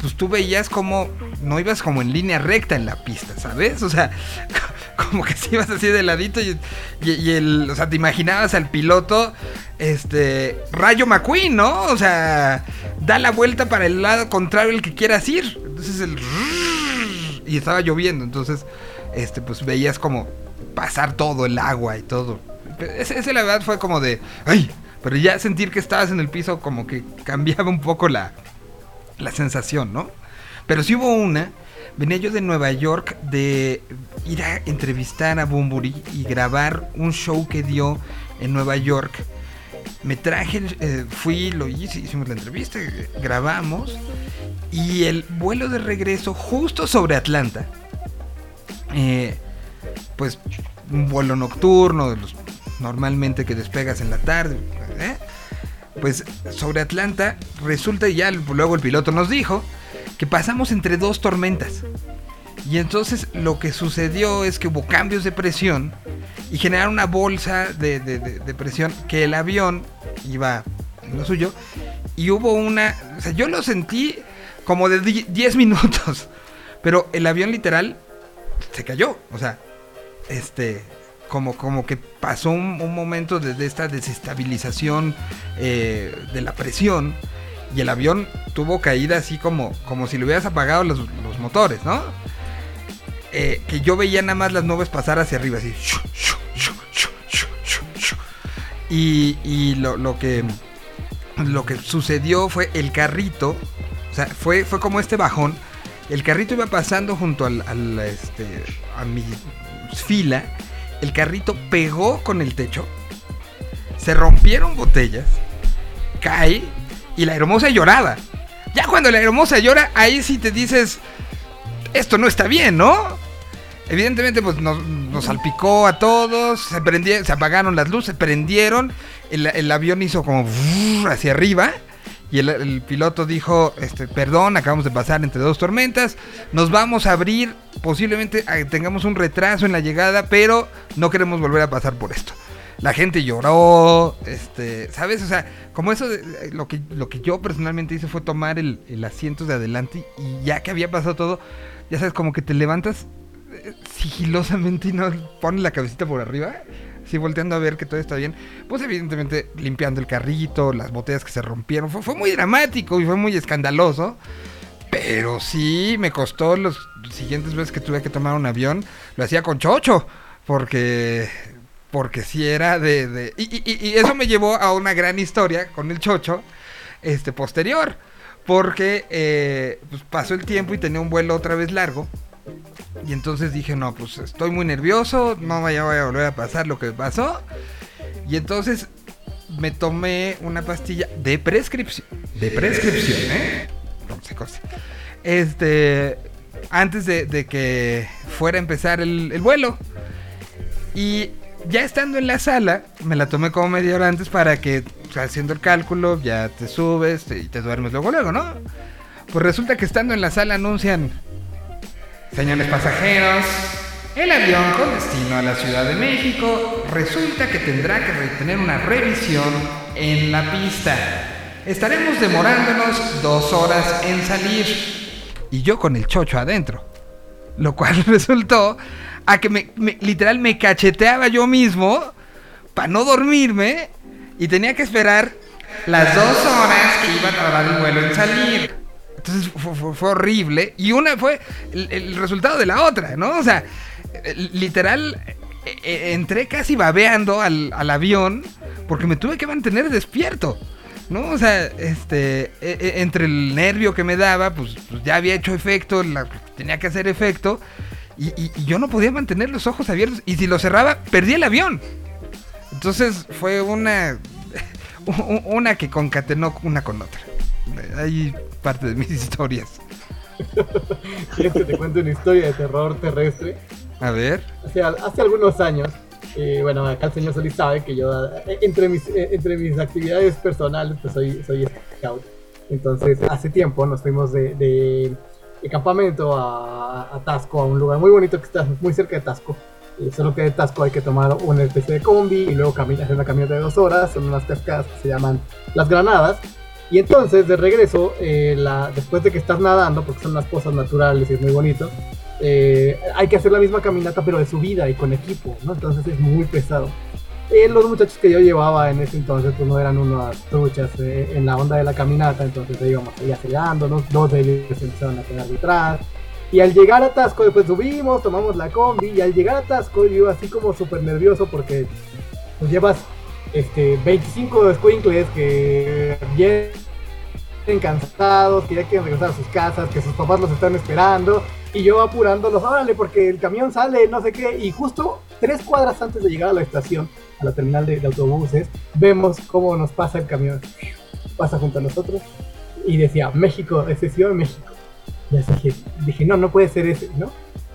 pues tú veías como, no ibas como en línea recta en la pista, ¿sabes? O sea, como que si ibas así de ladito y, y- y el, o sea, te imaginabas al piloto, este, Rayo McQueen, ¿no? O sea, da la vuelta para el lado contrario el que quieras ir. Entonces el... Y estaba lloviendo, entonces, este, pues veías como pasar todo el agua y todo. Ese, la verdad fue como de, ay, pero ya sentir que estabas en el piso como que cambiaba un poco la, la sensación, ¿no? Pero sí hubo una, venía yo de Nueva York de ir a entrevistar a Bumburi y grabar un show que dio en Nueva York. Me traje, eh, fui, lo hice, hicimos la entrevista, grabamos y el vuelo de regreso justo sobre Atlanta, eh, pues un vuelo nocturno, normalmente que despegas en la tarde, ¿eh? pues sobre Atlanta resulta ya luego el piloto nos dijo que pasamos entre dos tormentas. Y entonces lo que sucedió es que hubo cambios de presión y generaron una bolsa de, de- de- presión que el avión iba en lo suyo y hubo una, o sea, yo lo sentí como de di- 10 minutos, pero el avión literal se cayó, o sea, este, como, como que pasó un, momento de, esta desestabilización eh, de la presión y el avión tuvo caída así como, como si le hubieras apagado los, motores, ¿no? Eh, que yo veía nada más las nubes pasar hacia arriba, así. Y, y lo, lo que lo que sucedió fue el carrito, o sea, fue, fue como este bajón. El carrito iba pasando junto al, este, a mi fila. El carrito pegó con el techo. Se rompieron botellas. Cae. Y la hermosa lloraba. Ya cuando la hermosa llora, ahí sí te dices, esto no está bien, ¿no? Evidentemente, pues nos, salpicó a todos, se, se apagaron las luces, prendieron, el, avión hizo como hacia arriba y el, piloto dijo, este, perdón, acabamos de pasar entre dos tormentas, nos vamos a abrir, posiblemente eh, tengamos un retraso en la llegada, pero no queremos volver a pasar por esto. La gente lloró, este, ¿sabes? O sea, como eso, de- lo, que, lo que yo personalmente hice fue tomar el, el asiento de adelante y ya que había pasado todo, ya sabes, como que te levantas eh, sigilosamente y no pones la cabecita por arriba, así volteando a ver que todo está bien. Pues evidentemente limpiando el carrito, las botellas que se rompieron, fue, muy dramático y fue muy escandaloso. Pero sí, me costó los siguientes veces que tuve que tomar un avión, lo hacía con chocho, porque porque sí era de... de- y eso me llevó a una gran historia con el chocho, este, posterior, porque eh, pues pasó el tiempo y tenía un vuelo otra vez largo, y entonces dije, no, pues estoy muy nervioso, no vaya, vaya a volver a pasar lo que pasó, y entonces me tomé una pastilla de prescripción, de prescripción, ¿eh? No sé cosa. Este, antes de, que fuera a empezar el, el vuelo. Y ya estando en la sala, me la tomé como media hora antes para que, haciendo el cálculo, ya te subes y te duermes luego, luego, ¿no? Pues resulta que estando en la sala anuncian, señores pasajeros, el avión con destino a la Ciudad de México resulta que tendrá que tener una revisión en la pista. Estaremos demorándonos dos horas en salir. Y yo con el chocho adentro. Lo cual resultó a que me, literal me cacheteaba yo mismo para no dormirme y tenía que esperar las dos horas que iba a tardar el vuelo en salir. Entonces fue, horrible y una fue el, resultado de la otra, ¿no? O sea, literal eh, eh, entré casi babeando al, al avión porque me tuve que mantener despierto. ¿No? O sea, este, eh, entre el nervio que me daba, pues, pues ya había hecho efecto, tenía que hacer efecto, y, y- yo no podía mantener los ojos abiertos, y si los cerraba, perdí el avión. Entonces fue una, una que concatenó una con otra. Hay parte de mis historias. ¿Quieres que te cuente una historia de terror terrestre? A ver. Hace, hace algunos años, eh, bueno, acá el señor Solís sabe que yo, eh, entre mis, eh, entre mis actividades personales, pues soy, soy scout. Entonces, hace tiempo nos fuimos de, de- de campamento a, a Tasco, a un lugar muy bonito que está muy cerca de Tasco. Eh, solo que de Tasco hay que tomar una especie de combi y luego caminar, hacer una caminata de dos horas. Son unas cascadas que se llaman Las Granadas. Y entonces, de regreso, eh, la, después de que estás nadando, porque son unas pozas naturales y es muy bonito, eh, hay que hacer la misma caminata, pero de subida y con equipo, ¿no? Entonces es muy pesado. Eh, los muchachos que yo llevaba en ese entonces, pues no eran unas truchas eh, en la onda de la caminata, entonces íbamos ahí acelerándonos, dos de ellos empezaron a quedar detrás. Y al llegar a Tasco, después subimos, tomamos la combi, y al llegar a Tasco yo así como súper nervioso porque pues llevas este, 25 squinkles que vienen cansados, que ya quieren regresar a sus casas, que sus papás los están esperando, y yo apurándolos, órale, porque el camión sale, no sé qué, y justo tres cuadras antes de llegar a la estación, a la terminal de, de autobuses, vemos cómo nos pasa el camión, pasa junto a nosotros, y decía, México, Ciudad de México. Y así dije, dije, no, no puede ser ese, ¿no?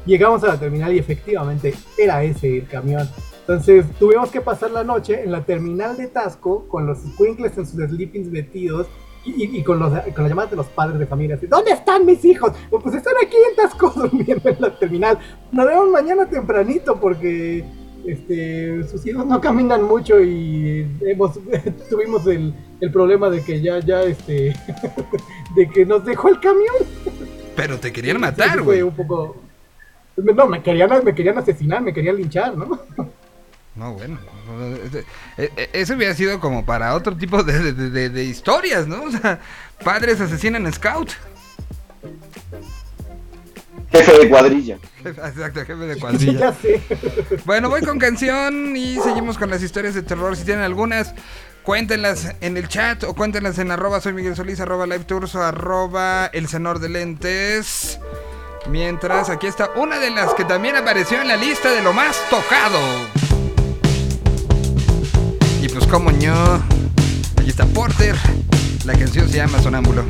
Llegamos a la terminal y efectivamente era ese el camión. Entonces tuvimos que pasar la noche en la terminal de Tasco con los squinkles en sus sleepings metidos y, con, los, con las llamadas de los padres de familia. así, ¿Dónde están mis hijos? "Oh, Pues están aquí en Tasco durmiendo en la terminal. Nos vemos mañana tempranito porque este, sus hijos no caminan mucho y hemos, tuvimos el, el problema de que ya, ya, este, de que nos dejó el camión. Pero te querían matar, güey. un poco... No, me querían, me querían asesinar, me querían linchar, ¿no? No, bueno. ese- e- e- Eso hubiera sido como para otro tipo de, de- de- de historias, ¿no? O sea, padres asesinan a scout. Jefe de cuadrilla. Exacto, jefe de cuadrilla. ya sé. Bueno, voy con canción y seguimos con las historias de terror. Si tienen algunas, cuéntenlas en el chat o cuéntenlas en arroba soy Miguel Solís, arroba live tours arroba el senor de lentes. Mientras, aquí está una de las que también apareció en la lista de lo más tocado. Pues como no, aquí está Porter. La canción se llama Sonámbulo.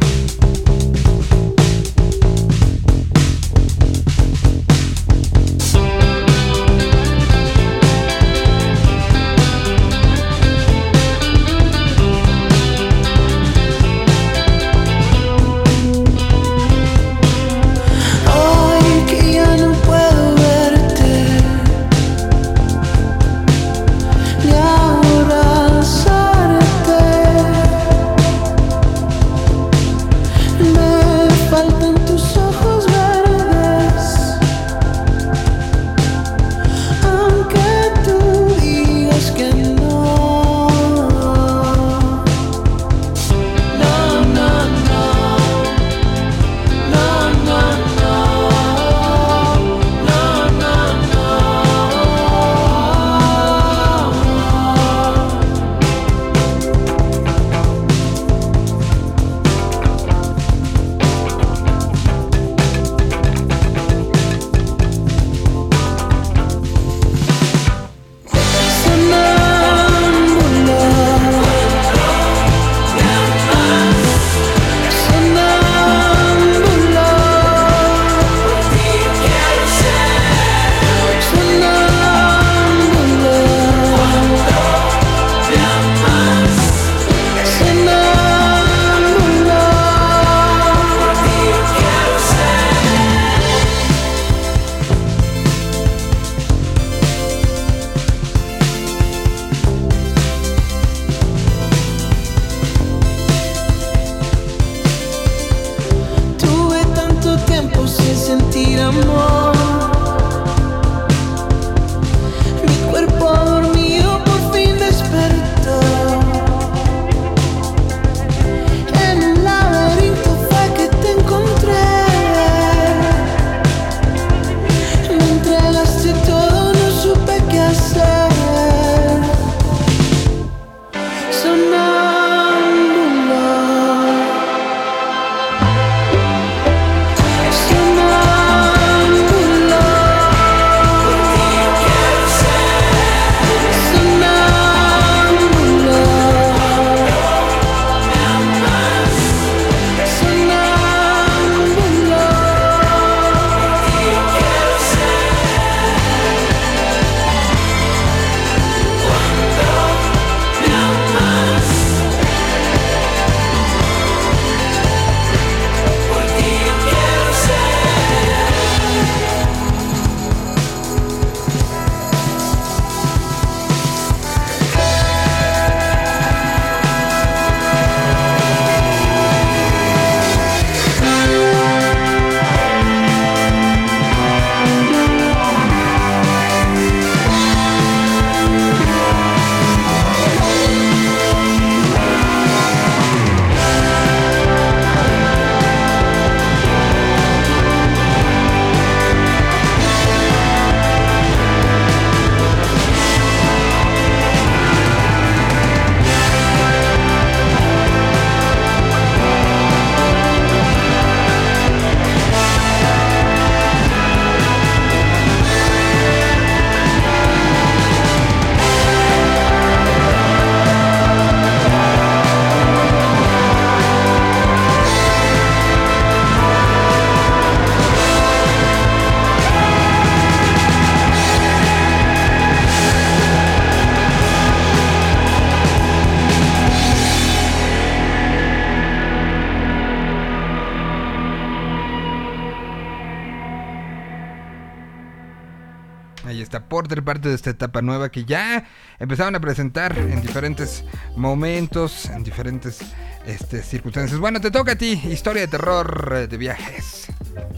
Parte de esta etapa nueva que ya empezaron a presentar en diferentes momentos, en diferentes este, circunstancias. Bueno, te toca a ti, historia de terror eh, de viajes.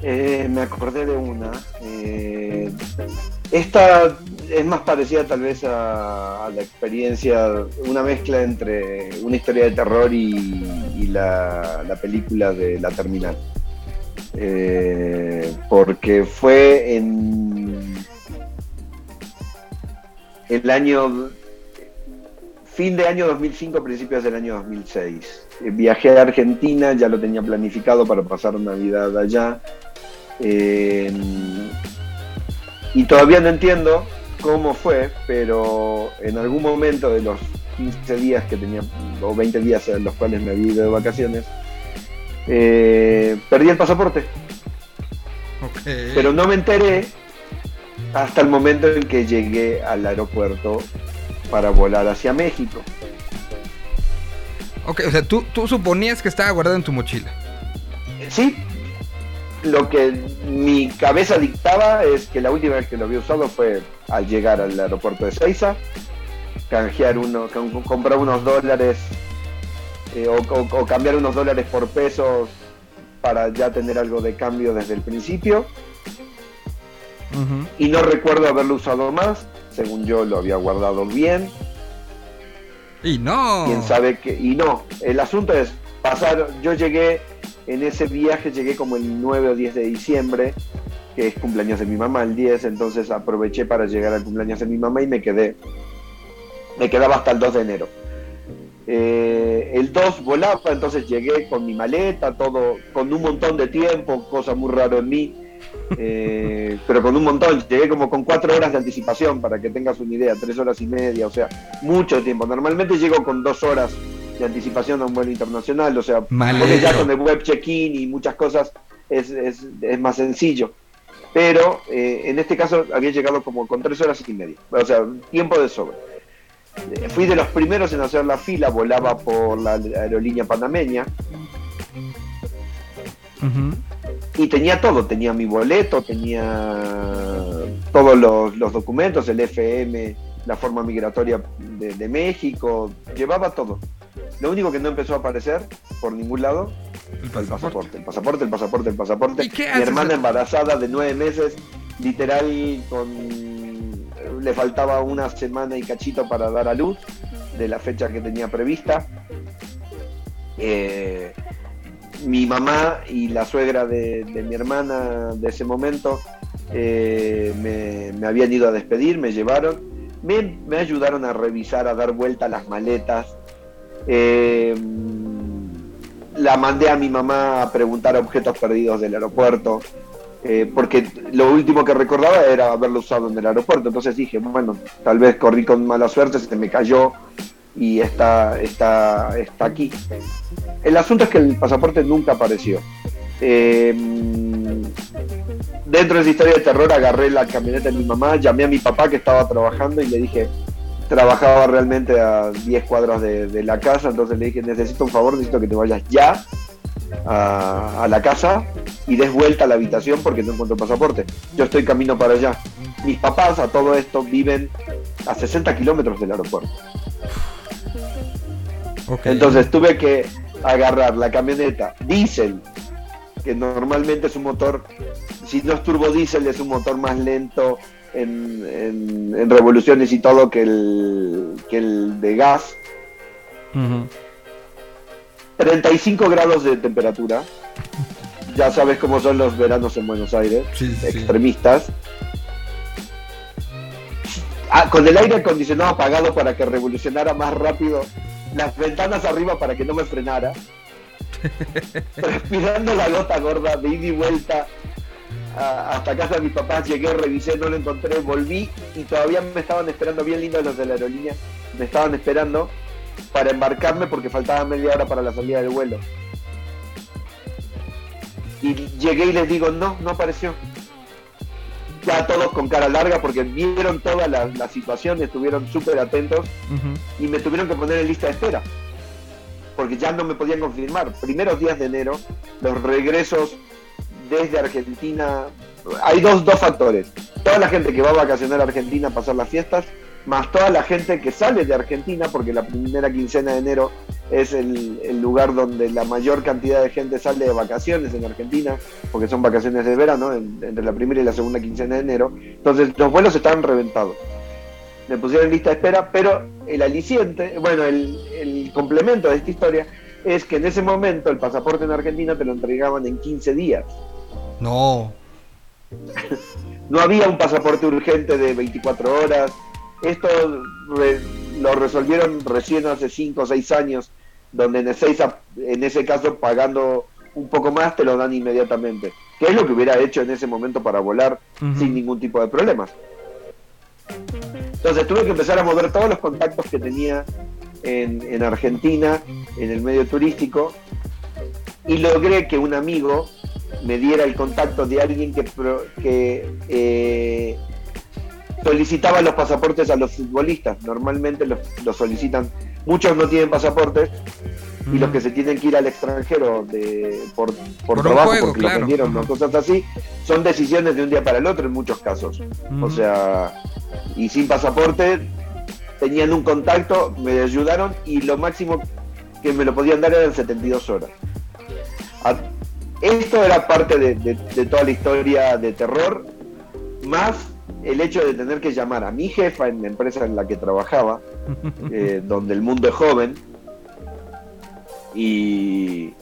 Eh, me acordé de una. eh, esta es más parecida tal vez a, la experiencia, una mezcla entre una historia de terror y, la, la película de La Terminal. Porque fue en el año fin de año 2005, principios del año 2006. Eh, viajé a Argentina, ya lo tenía planificado para pasar Navidad allá. Eh, y todavía no entiendo cómo fue, pero en algún momento de los 15 días que tenía, o 20 días en los cuales me había ido de vacaciones, eh, perdí el pasaporte. Pero no me enteré hasta el momento en que llegué al aeropuerto para volar hacia México. Ok, o sea, tú, tú suponías que estaba guardado en tu mochila. Sí, lo que mi cabeza dictaba es que la última vez que lo había usado fue al llegar al aeropuerto de Seiza, canjear uno, com- comprar unos dólares eh, o, o- o cambiar unos dólares por pesos para ya tener algo de cambio desde el principio. Y no recuerdo haberlo usado más, según yo lo había guardado bien. Y no. quién sabe que y no el asunto es pasar yo llegué en ese viaje llegué como el 9 o 10 de diciembre que es cumpleaños de mi mamá el 10 entonces aproveché para llegar al cumpleaños de mi mamá y me quedé me quedaba hasta el 2 de enero Eh, el 2 volaba entonces llegué con mi maleta todo con un montón de tiempo cosa muy raro en mí eh, pero con un montón, llegué como con cuatro horas de anticipación para que tengas una idea, tres horas y media, o sea, mucho tiempo. Normalmente llego con dos horas de anticipación a un vuelo internacional, o sea, porque ya con el web check-in y muchas cosas es, es- es más sencillo. Pero eh, en este caso había llegado como con tres horas y media, o sea, tiempo de sobra. Fui de los primeros en hacer la fila, volaba por la aerolínea panameña. Y tenía todo, tenía mi boleto, tenía todos los, los documentos, el FM, la forma migratoria de, de México, llevaba todo. Lo único que no empezó a aparecer por ningún lado, El el pasaporte. pasaporte, el pasaporte, el pasaporte, el pasaporte. ¿Y qué Mi hermana embarazada de nueve meses, literal con le faltaba una semana y cachito para dar a luz de la fecha que tenía prevista. Eh, mi mamá y la suegra de, mi hermana de ese momento eh, me, habían ido a despedir, me llevaron, me, ayudaron a revisar, a dar vuelta las maletas. Eh, la mandé a mi mamá a preguntar objetos perdidos del aeropuerto, eh, porque lo último que recordaba era haberlo usado en el aeropuerto. Entonces dije, bueno, tal vez corrí con mala suerte, se me cayó y está, está, está aquí. El asunto es que el pasaporte nunca apareció. Eh, dentro de esa historia de terror agarré la camioneta de mi mamá, llamé a mi papá que estaba trabajando y le dije, trabajaba realmente a 10 cuadras de, la casa, entonces le dije, necesito un favor, necesito que te vayas ya a, a la casa y des vuelta a la habitación porque no encuentro pasaporte. Yo estoy camino para allá. Mis papás a todo esto viven a 60 kilómetros del aeropuerto. Entonces tuve que agarrar la camioneta diésel, que normalmente es un motor, si no es turbo diésel, es un motor más lento en, en- en revoluciones y todo que el, que el de gas. Ujú. 35 grados de temperatura. Ya sabes cómo son los veranos en Buenos Aires, Sí, sí, sí. extremistas. Ah, con el aire acondicionado apagado para que revolucionara más rápido, las ventanas arriba para que no me frenara. Respirando la gota gorda de ida y vuelta hasta casa de mis papás, llegué, revisé, no lo encontré, volví y todavía me estaban esperando, bien lindos los de la aerolínea, me estaban esperando para embarcarme porque faltaba media hora para la salida del vuelo. Y llegué y les digo, no, no apareció. Ya todos con cara larga porque vieron toda la, la situación, estuvieron súper atentos y me tuvieron que poner en lista de espera. Porque ya no me podían confirmar. Primeros días de enero, los regresos desde Argentina. Hay dos, dos factores. toda la gente que va a vacacionar a Argentina a pasar las fiestas, más toda la gente que sale de Argentina, porque la primera quincena de enero es el, el lugar donde la mayor cantidad de gente sale de vacaciones en Argentina, porque son vacaciones de verano, en- entre la primera y la segunda quincena de enero. Entonces los vuelos estaban reventados. Me pusieron en lista de espera, pero el aliciente, bueno, el, el complemento de esta historia es que en ese momento el pasaporte en Argentina te lo entregaban en 15 días. No. No había un pasaporte urgente de 24 horas. Esto re- lo resolvieron recién hace 5 o 6 años, donde en Ezeiza, en ese caso pagando un poco más te lo dan inmediatamente. Que es lo que hubiera hecho en ese momento para volar sin ningún tipo de problemas. Entonces tuve que empezar a mover todos los contactos que tenía en, en Argentina, en el medio turístico, y logré que un amigo me diera el contacto de alguien que, que eh, solicitaba los pasaportes a los futbolistas. Normalmente los, los solicitan, muchos no tienen pasaportes y los que se tienen que ir al extranjero de, por, por, trabajo, juego, porque claro. lo vendieron o Ujú. cosas así, son decisiones de un día para el otro en muchos casos. O sea, y sin pasaporte tenían un contacto, me ayudaron y lo máximo que me lo podían dar eran 72 horas. A- esto era parte de, de- de toda la historia de terror, más el hecho de tener que llamar a mi jefa en la empresa en la que trabajaba, eh, donde el mundo es joven, y,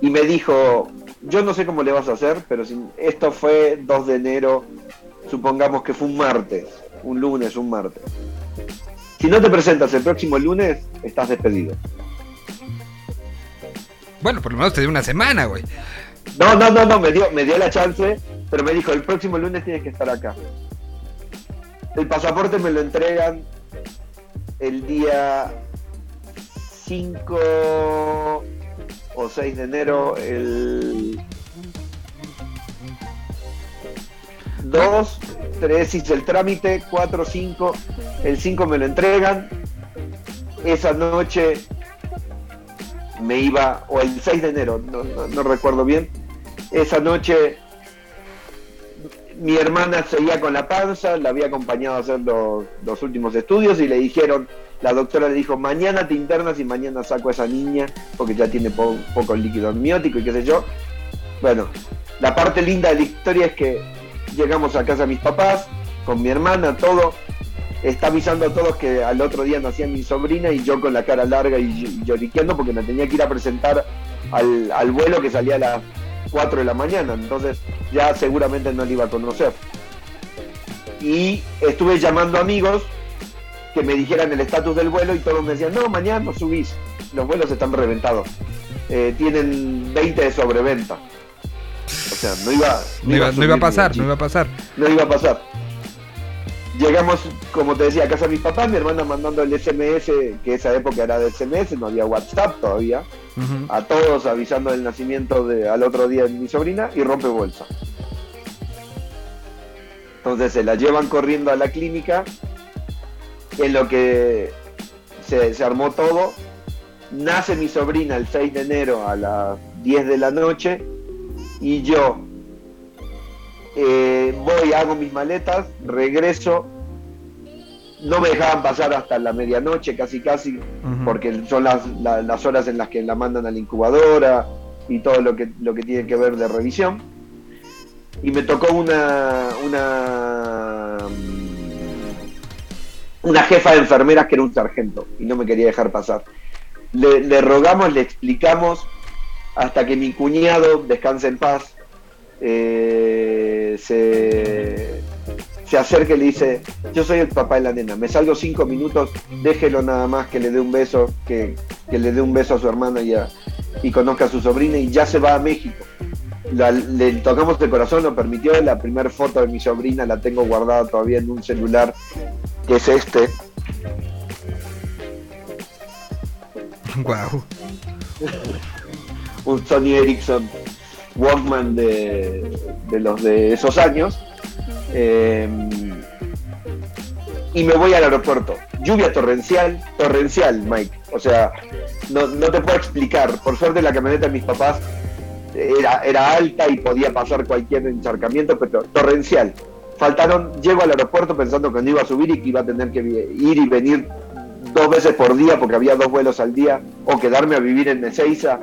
y me dijo, yo no sé cómo le vas a hacer, pero si, esto fue 2 de enero, supongamos que fue un martes, un lunes, un martes. Si no te presentas el próximo lunes, estás despedido. Bueno, por lo menos te dio una semana, güey. No, no, no, no, me dio, me dio la chance, pero me dijo, el próximo lunes tienes que estar acá. El pasaporte me lo entregan el día 5 o 6 de enero, el 2, 3 hice el trámite, 4, 5, el 5 me lo entregan. Esa noche me iba, o el 6 de enero, no, no- no recuerdo bien, esa noche mi hermana seguía con la panza, la había acompañado a hacer los, últimos estudios y le dijeron, la doctora le dijo, mañana te internas y mañana saco a esa niña porque ya tiene po- poco líquido amniótico y qué sé yo. Bueno, la parte linda de la historia es que llegamos a casa de mis papás, con mi hermana, todo. Está avisando a todos que al otro día nacía mi sobrina y yo con la cara larga y, lloriqueando porque me tenía que ir a presentar al, al vuelo que salía a las 4 de la mañana. Entonces ya seguramente no le iba a conocer. Y estuve llamando amigos que me dijeran el estatus del vuelo y todos me decían, no, mañana no subís, los vuelos están reventados. Eh, tienen 20 de sobreventa. O sea, no iba, No iba, no iba a pasar, no iba a pasar. no iba a pasar. Llegamos, como te decía, a casa de mis papás, mi hermana mandando el SMS, que esa época era de SMS, no había WhatsApp todavía, a todos avisando del nacimiento de, al otro día de mi sobrina y rompe bolsa. Entonces se la llevan corriendo a la clínica, en lo que se, se armó todo. Nace mi sobrina el 6 de enero a las 10 de la noche y yo eh, voy, hago mis maletas, regreso. No me dejaban pasar hasta la medianoche, casi casi, porque son las, la- las horas en las que la mandan a la incubadora y todo lo que, lo que tiene que ver de revisión. Y me tocó una, una, una jefa de enfermeras que era un sargento y no me quería dejar pasar. Le, le rogamos, le explicamos, hasta que mi cuñado, descanse en paz, eh, se, se acerca y le dice, yo soy el papá de la nena, me salgo cinco minutos, déjelo nada más que le dé un beso, que, que le dé un beso a su hermana y, a- y conozca a su sobrina y ya se va a México. La- le tocamos de corazón, lo permitió, la primera foto de mi sobrina la tengo guardada todavía en un celular, que es este. Guau. un Sony Ericsson Walkman de, de los de esos años. Eh, y me voy al aeropuerto. Lluvia torrencial, torrencial, Mike. O sea, no, no te puedo explicar. Por suerte la camioneta de mis papás era, era alta y podía pasar cualquier encharcamiento, pero torrencial. faltaron, llego al aeropuerto pensando que no iba a subir y que iba a tener que ir y venir dos veces por día porque había dos vuelos al día o quedarme a vivir en Ezeiza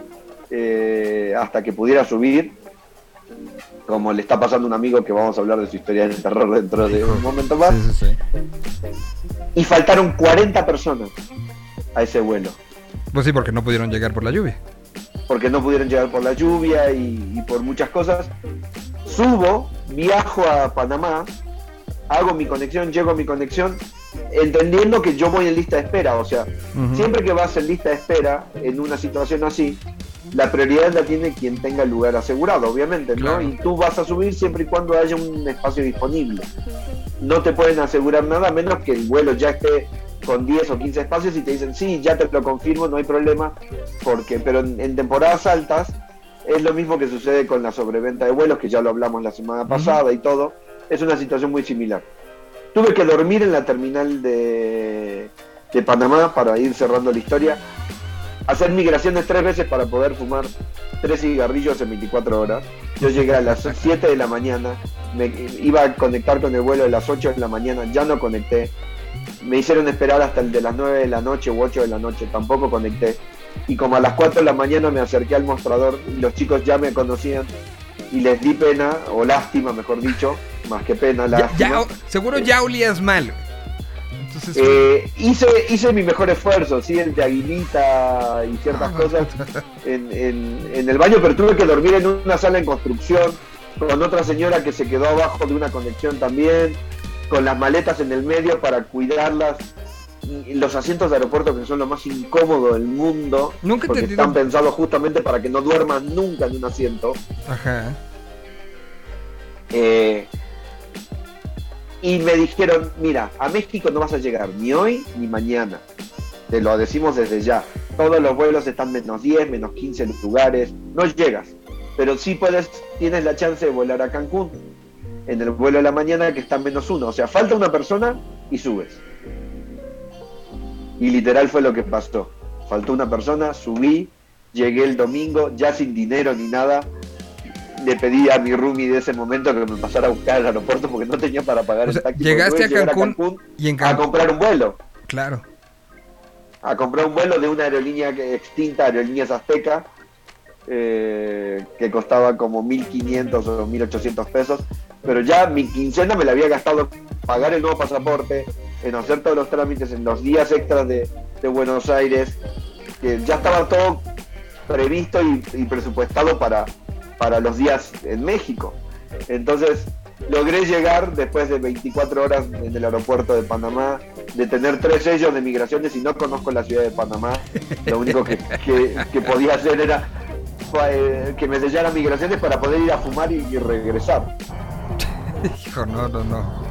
eh, hasta que pudiera subir como le está pasando a un amigo que vamos a hablar de su historia de terror dentro de un momento más Sí, sí, sí. y faltaron 40 personas a ese vuelo Pues sí, porque no pudieron llegar por la lluvia. porque no pudieron llegar por la lluvia y, y por muchas cosas. Subo, viajo a Panamá, hago mi conexión, llego a mi conexión, entendiendo que yo voy en lista de espera. O sea, siempre que vas en lista de espera en una situación así, la prioridad la tiene quien tenga el lugar asegurado, obviamente, ¿no? Claro. Y tú vas a subir siempre y cuando haya un espacio disponible. No te pueden asegurar nada a menos que el vuelo ya esté con 10 o 15 espacios y te dicen, sí, ya te lo confirmo, no hay problema, porque pero en, en temporadas altas es lo mismo que sucede con la sobreventa de vuelos, que ya lo hablamos la semana pasada y todo, es una situación muy similar. Tuve que dormir en la terminal de, de Panamá para ir cerrando la historia, hacer migraciones tres veces para poder fumar tres cigarrillos en 24 horas. Yo llegué a las 7 de la mañana, me iba a conectar con el vuelo de las 8 de la mañana, ya no conecté. Me hicieron esperar hasta el de las 9 de la noche u 8 de la noche, tampoco conecté. Y como a las 4 de la mañana me acerqué al mostrador y los chicos ya me conocían y les di pena, o lástima mejor dicho, más que pena, Ya, lástima. ya- seguro ya olías mal. Entonces, Eh, hice, hice mi mejor esfuerzo, sí, el de aguilita y ciertas cosas en, en- en el baño, pero tuve que dormir en una sala en construcción con otra señora que se quedó abajo de una conexión también, con las maletas en el medio para cuidarlas. Los asientos de aeropuerto que son lo más incómodo del mundo, Nunca porque están pensados justamente para que no duermas nunca en un asiento. Ajá. Eh, y me dijeron, mira, a México no vas a llegar ni hoy ni mañana. Te lo decimos desde ya. Todos los vuelos están menos 10, menos 15 lugares. No llegas. Pero sí puedes, tienes la chance de volar a Cancún. En el vuelo de la mañana que está en menos uno. O sea, falta una persona y subes. Y literal fue lo que pasó. Faltó una persona, subí, llegué el domingo, ya sin dinero ni nada le pedí a mi roomie de ese momento que me pasara a buscar al aeropuerto porque no tenía para pagar O sea, el taxi. llegaste a Cancún, y en a comprar un vuelo. Claro. A comprar un vuelo de una aerolínea que, extinta, Aerolíneas Azteca, eh, que costaba como 1.500 o 1.800 pesos. Pero ya mi quincena me la había gastado en pagar el nuevo pasaporte, en hacer todos los trámites, en los días extras de, de Buenos Aires, que ya estaba todo previsto y, y presupuestado para, para los días en México. Entonces logré llegar después de 24 horas en el aeropuerto de Panamá, de tener tres sellos de migraciones y no conozco la ciudad de Panamá. Lo único que, que- que podía hacer era eh, que me sellara migraciones para poder ir a fumar y, y regresar. Hijo, no, no, no.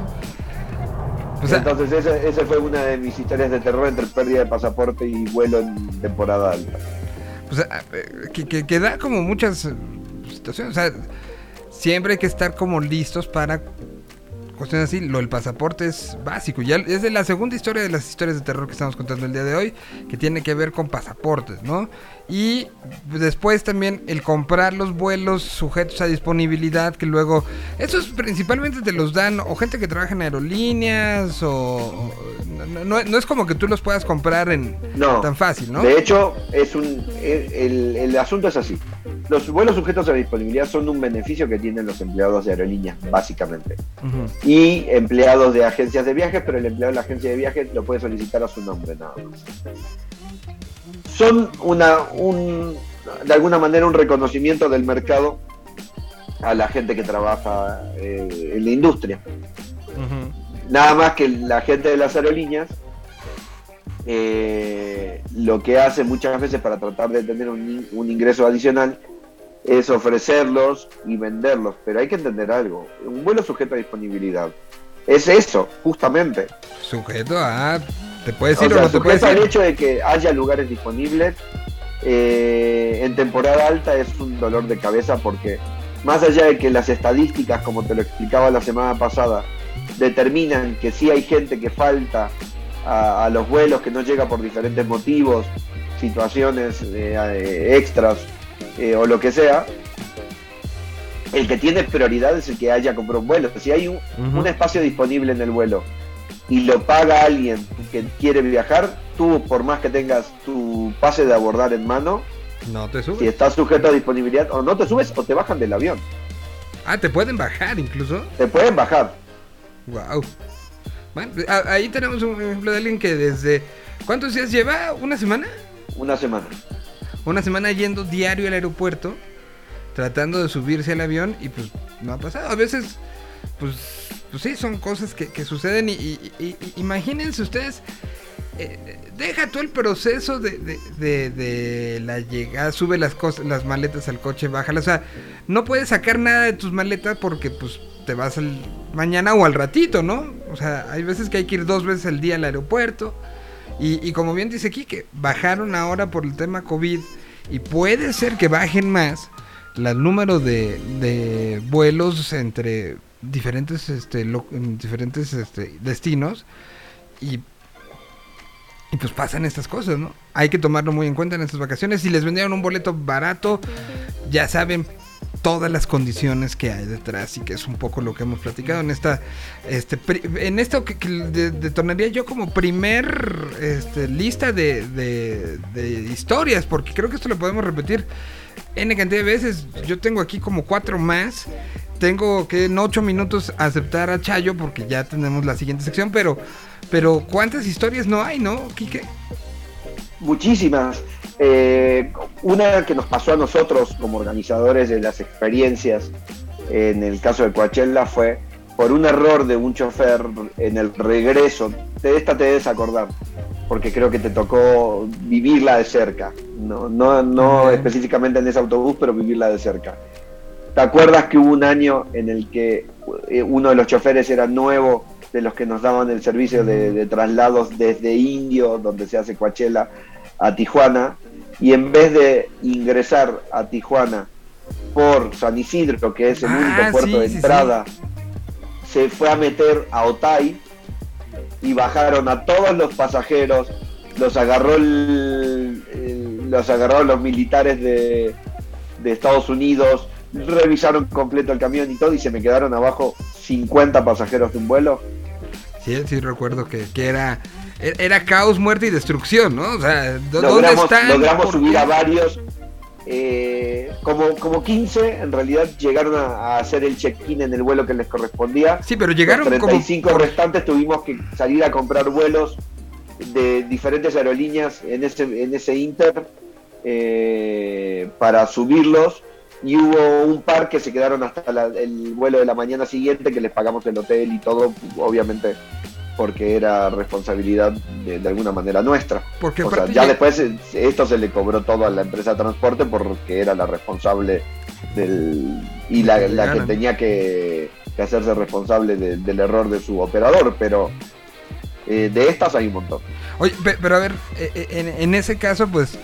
O sea, Entonces esa, esa fue una de mis historias de terror entre pérdida de pasaporte y vuelo en temporada alta. o sea, eh, que, que, que da como muchas situaciones. O sea, siempre hay que estar como listos para cuestiones así. Lo del pasaporte es básico. Ya es de la segunda historia de las historias de terror que estamos contando el día de hoy, que tiene que ver con pasaportes, ¿no? Y después también el comprar los vuelos sujetos a disponibilidad, que luego, esos principalmente te los dan o gente que trabaja en aerolíneas o... no, no- no es como que tú los puedas comprar en No. tan fácil, ¿no? De hecho, es un, el- el asunto es así. Los vuelos sujetos a disponibilidad son un beneficio que tienen los empleados de aerolíneas, básicamente. Y empleados de agencias de viajes, pero el empleado de la agencia de viajes lo puede solicitar a su nombre nada más. Son una, un, de alguna manera un reconocimiento del mercado a la gente que trabaja eh, en la industria. Nada más que la gente de las aerolíneas eh, lo que hace muchas veces para tratar de tener un, un ingreso adicional es ofrecerlos y venderlos. Pero hay que entender algo, un vuelo sujeto a disponibilidad es eso, justamente. Sujeto a. ¿Te puedes O ir o, sea, no te puedes al hecho de que haya lugares disponibles eh, en temporada alta es un dolor de cabeza porque más allá de que las estadísticas, como te lo explicaba la semana pasada, determinan que sí hay gente que falta a, a los vuelos, que no llega por diferentes motivos, situaciones eh, eh, extras eh, o lo que sea, el que tiene prioridad es el que haya comprado un vuelo. Si hay un, espacio disponible en el vuelo y lo paga alguien que quiere viajar, tú por más que tengas tu pase de abordar en mano, No te si subes. estás sujeto a disponibilidad, o no te subes o te bajan del avión. Ah, te pueden bajar incluso. Te pueden bajar. Wow. Bueno, ahí tenemos un ejemplo de alguien que desde. ¿Cuántos días lleva? ¿Una semana? Una semana. Una semana yendo diario al aeropuerto, tratando de subirse al avión y pues no ha pasado. A veces, pues, pues sí, son cosas que, que suceden y, y- y- imagínense ustedes, eh, deja tú el proceso de, de- de- de la llegada, sube las cosas, las maletas al coche, bájalas, o sea, no puedes sacar nada de tus maletas porque pues te vas al mañana o al ratito, ¿no? O sea, hay veces que hay que ir dos veces al día al aeropuerto. Y, y como bien dice aquí, que bajaron ahora por el tema COVID y puede ser que bajen más el número de, de vuelos entre diferentes este diferentes este, destinos y y pues pasan estas cosas, ¿no? Hay que tomarlo muy en cuenta en estas vacaciones. Si les vendieron un boleto barato, ya saben todas las condiciones que hay detrás y que es un poco lo que hemos platicado en esta este en esto que, de- detonaría yo como primer este, lista de, de- de historias porque creo que esto lo podemos repetir n cantidad de veces. Yo tengo aquí como cuatro más. Tengo que en ocho minutos aceptar a Chayo porque ya tenemos la siguiente sección pero pero cuántas historias no hay no Quique Muchísimas. Eh, una que nos pasó a nosotros como organizadores de las experiencias en el caso de Coachella fue por un error de un chofer en el regreso. De esta te debes acordar, porque creo que te tocó vivirla de cerca. No, no, no Bien. específicamente en ese autobús, pero vivirla de cerca. ¿Te acuerdas que hubo un año en el que eh, uno de los choferes era nuevo, de los que nos daban el servicio de, de traslados desde Indio, donde se hace Coachella, a Tijuana? Y en vez de ingresar a Tijuana por San Isidro, que es el Ah, único puerto sí, de sí, entrada, se fue a meter a Otay y bajaron a todos los pasajeros, los agarró el- el- los agarraron los militares de, de Estados Unidos, revisaron completo el camión y todo y se me quedaron abajo 50 pasajeros de un vuelo. sí sí recuerdo que, que era era caos muerte y destrucción no o sea ¿dó- dónde Logramos, están logramos ¿Por subir qué? a varios, eh, como, como 15 en realidad llegaron a, a hacer el check-in en el vuelo que les correspondía. sí pero llegaron Los como 35 por- restantes tuvimos que salir a comprar vuelos de diferentes aerolíneas en ese, en ese Inter eh, para subirlos y hubo un par que se quedaron hasta la- el vuelo de la mañana siguiente que les pagamos el hotel y todo, obviamente porque era responsabilidad de, de alguna manera nuestra. porque O sea, ya después eh, esto se le cobró todo a la empresa de transporte porque era la responsable del y la, Que la que ganan. tenía que, que hacerse responsable de- del error de su operador, pero eh, de estas hay un montón. Oye, pe- pero a ver, eh, en, en ese caso, pues,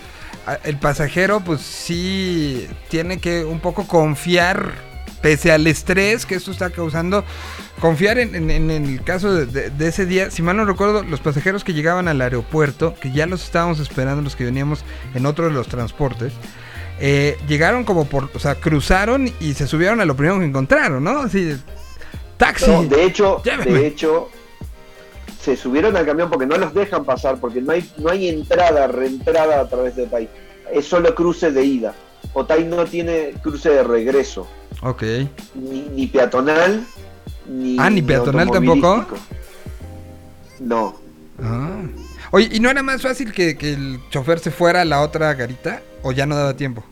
el pasajero, pues sí tiene que un poco confiar, pese al estrés que esto está causando, confiar en, en- en el caso de, de- de ese día. Si mal no recuerdo, los pasajeros que llegaban al aeropuerto, que ya los estábamos esperando, los que veníamos en otro de los transportes, eh, llegaron como por, o sea, cruzaron y se subieron a lo primero que encontraron, ¿no? Así, taxi. No, de hecho, Llévenme. de hecho, se subieron al camión porque no los dejan pasar, porque no hay, no hay entrada, reentrada a través de Otay. Es solo cruce de ida. Otay no tiene cruce de regreso, Ok. ni, ni peatonal, ni. Ah, ¿ni peatonal tampoco? No. Ah. Oye, ¿y no era más fácil que, que el chofer se fuera a la otra garita? ¿O ya no daba tiempo?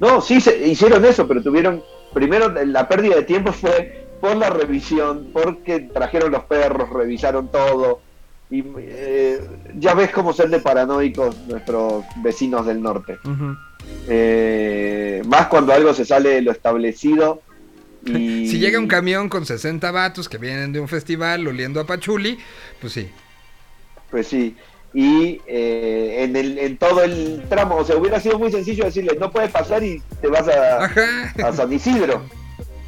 No, sí se hicieron eso, pero tuvieron. Primero, la pérdida de tiempo fue por la revisión, porque trajeron los perros, revisaron todo. Y eh, ya ves cómo ser de paranoicos nuestros vecinos del norte. Eh, más cuando algo se sale de lo establecido. Y... Si llega un camión con 60 vatos que vienen de un festival oliendo a pachuli, pues sí. Pues sí. Y eh, en, el, en todo el tramo, o sea, hubiera sido muy sencillo decirle, no puedes pasar y te vas a, Ajá. a San Isidro.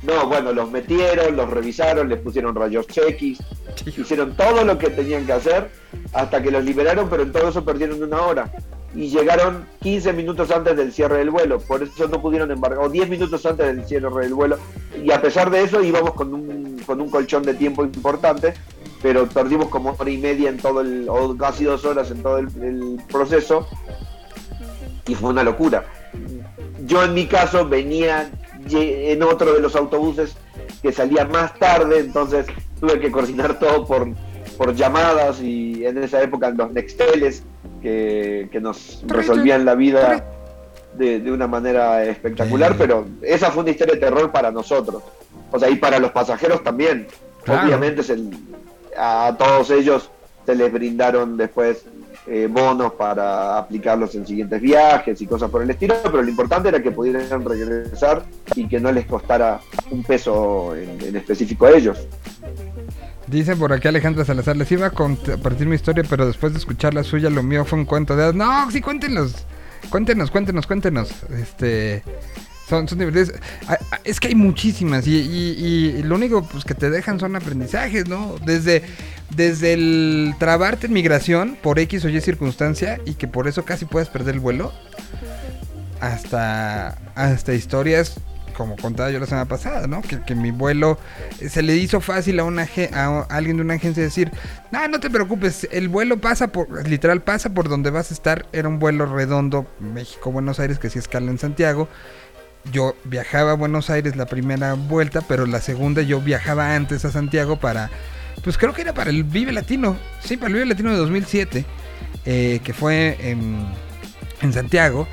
No, bueno, los metieron, los revisaron, les pusieron rayos X, hicieron todo lo que tenían que hacer hasta que los liberaron, pero en todo eso perdieron una hora. Y llegaron 15 minutos antes del cierre del vuelo, por eso no pudieron embarcar, o 10 minutos antes del cierre del vuelo, y a pesar de eso íbamos con un, con un colchón de tiempo importante, pero perdimos como hora y media en todo el, o casi dos horas en todo el, proceso, y fue una locura. Yo en mi caso venía en otro de los autobuses que salía más tarde, entonces tuve que coordinar todo por, por llamadas y en esa época los Nexteles que, que nos resolvían la vida de, de una manera espectacular, Sí. pero esa fue una historia de terror para nosotros. O sea, y para los pasajeros también. Claro. Obviamente se- a todos ellos se les brindaron después eh, bonos para aplicarlos en siguientes viajes y cosas por el estilo, pero lo importante era que pudieran regresar y que no les costara un peso en, en específico a ellos. Dice por aquí Alejandra Salazar, les iba a compartir mi historia, pero después de escuchar la suya, lo mío fue un cuento de. No, sí, cuéntenos. Cuéntenos, cuéntenos, cuéntenos. Este. Son, son divertidos. Ah, Es que hay muchísimas y, y- y lo único pues, que te dejan son aprendizajes, ¿no? Desde, desde el trabarte en migración por X o Y circunstancia y que por eso casi puedes perder el vuelo, hasta, hasta historias como contaba yo la semana pasada, ¿no? Que, que mi vuelo eh, se le hizo fácil a, una, a alguien de una agencia decir, no, no te preocupes, el vuelo pasa por, literal pasa por donde vas a estar. Era un vuelo redondo, México-Buenos Aires, que sí escala en Santiago. Yo viajaba a Buenos Aires la primera vuelta, pero la segunda yo viajaba antes a Santiago para, pues creo que era para el Vive Latino, sí, para el Vive Latino de 2007, eh, que fue en, en Santiago.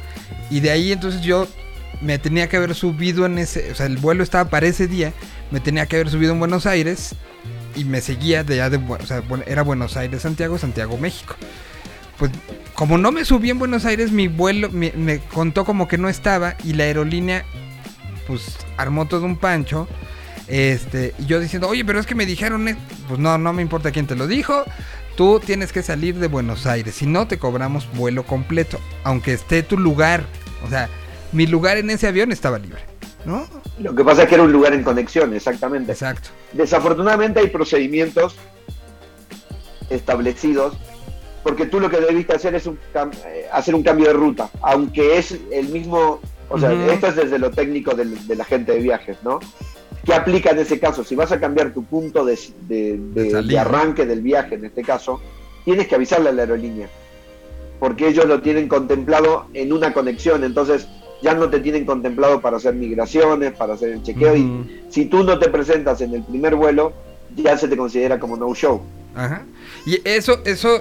Y de ahí entonces yo me tenía que haber subido en ese, o sea, el vuelo estaba para ese día, me tenía que haber subido en Buenos Aires y me seguía de allá de, o sea, era Buenos Aires, Santiago, Santiago, México. Pues como no me subí en Buenos Aires, mi vuelo me, me contó como que no estaba y la aerolínea pues armó todo un pancho. Este, y yo diciendo, oye, pero es que me dijeron, e-". pues no, no me importa quién te lo dijo. Tú tienes que salir de Buenos Aires, si no te cobramos vuelo completo, aunque esté tu lugar. O sea, mi lugar en ese avión estaba libre, ¿no? Lo que pasa es que era un lugar en conexión, exactamente. Exacto. Desafortunadamente hay procedimientos establecidos porque tú lo que debiste hacer es un cam- eh, hacer un cambio de ruta, aunque es el mismo, o sea, esto es desde lo técnico del, de la gente de viajes, ¿no? ¿Qué aplica en ese caso? Si vas a cambiar tu punto de, de arranque del viaje, en este caso, tienes que avisarle a la aerolínea, porque ellos lo tienen contemplado en una conexión, entonces ya no te tienen contemplado para hacer migraciones, para hacer el chequeo, y si tú no te presentas en el primer vuelo, ya se te considera como no show. Ajá. Y eso, eso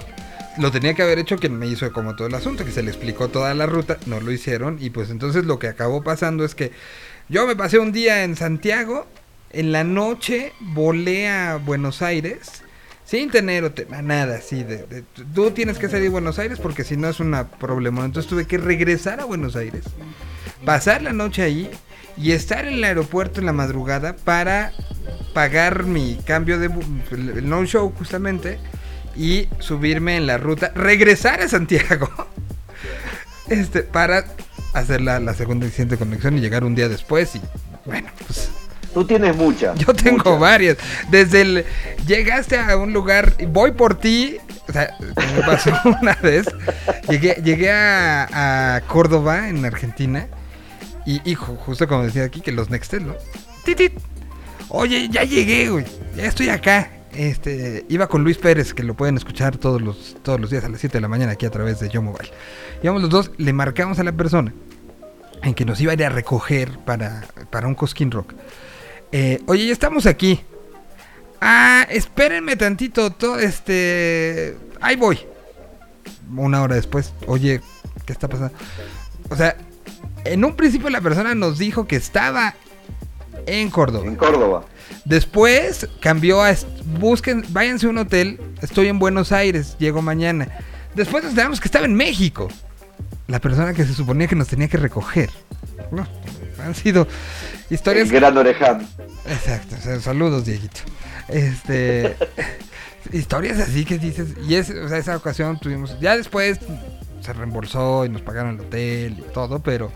lo tenía que haber hecho quien me hizo como todo el asunto, que se le explicó toda la ruta, no lo hicieron, y pues entonces lo que acabó pasando es que yo me pasé un día en Santiago, en la noche volé a Buenos Aires, sin tener nada así, de, tú tienes que salir de Buenos Aires porque si no es un problema, entonces tuve que regresar a Buenos Aires, pasar la noche ahí y estar en el aeropuerto en la madrugada para pagar mi cambio de el no show justamente y subirme en la ruta, regresar a Santiago este para hacer la, la segunda y siguiente conexión y llegar un día después y bueno, pues Tú tienes muchas. yo tengo muchas. varias. Desde el llegaste a un lugar, voy por ti, o sea, me pasó una vez, llegué, llegué a, a Córdoba, en Argentina, y, ju- justo como decía aquí, que los Nextel, ¿no? Titit. Oye, ya llegué, güey, ya estoy acá. Este, iba con Luis Pérez, que lo pueden escuchar todos los, todos los días a las 7 de la mañana aquí a través de Yo Mobile. Íbamos los dos, le marcamos a la persona en que nos iba a ir a recoger para, para un Cosquín Rock. Eh, oye, ya estamos aquí. Ah, espérenme tantito, to- este, ahí voy. Una hora después, oye, ¿qué está pasando? O sea, en un principio la persona nos dijo que estaba en Córdoba. En Córdoba. Después cambió a busquen, váyanse a un hotel, estoy en Buenos Aires, llego mañana. Después nos enteramos que estaba en México. La persona que se suponía que nos tenía que recoger. No, han sido historias El gran oreján. Exacto, o sea, saludos, Dieguito. Este. historias así que dices. Y es, o sea, esa ocasión tuvimos. Ya después se reembolsó y nos pagaron el hotel y todo, pero.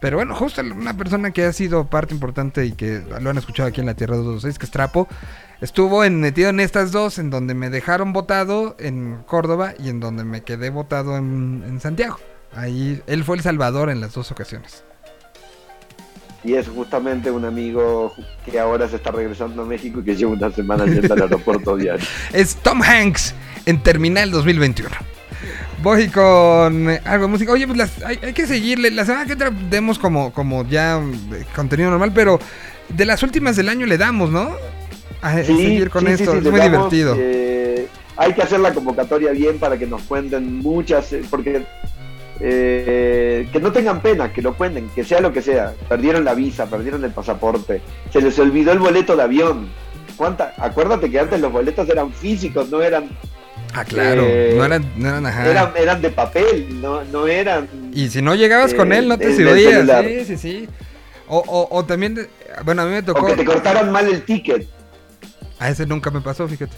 Pero bueno, justo una persona que ha sido parte importante y que lo han escuchado aquí en la Tierra 226, que es Trapo, estuvo en, metido en estas dos, en donde me dejaron votado en Córdoba y en donde me quedé votado en, en Santiago. Ahí, él fue el salvador en las dos ocasiones. Y es justamente un amigo que ahora se está regresando a México y que lleva una semana yendo al aeropuerto diario. Es Tom Hanks en Terminal 2021. Voy con algo de música. Oye, pues las- hay, hay que seguirle. La semana que entra demos como, como ya eh, contenido normal, pero de las últimas del año le damos, ¿no? A Sí, seguir con sí, esto. sí, es muy damos, divertido. eh, hay que hacer la convocatoria bien para que nos cuenten muchas, eh, porque eh, que no tengan pena, que lo cuenten, que sea lo que sea. Perdieron la visa, perdieron el pasaporte, se les olvidó el boleto de avión. ¿Cuánta? Acuérdate que antes los boletos eran físicos, no eran, ah, claro. eh, no eran, no eran, ajá. eran, eran de papel, no, no eran. Y si no llegabas con eh, él, no te subías. celular. Sí, sí, sí. O, o, o también, bueno, a mí me tocó. O que te cortaron mal el ticket. A ese nunca me pasó, fíjate.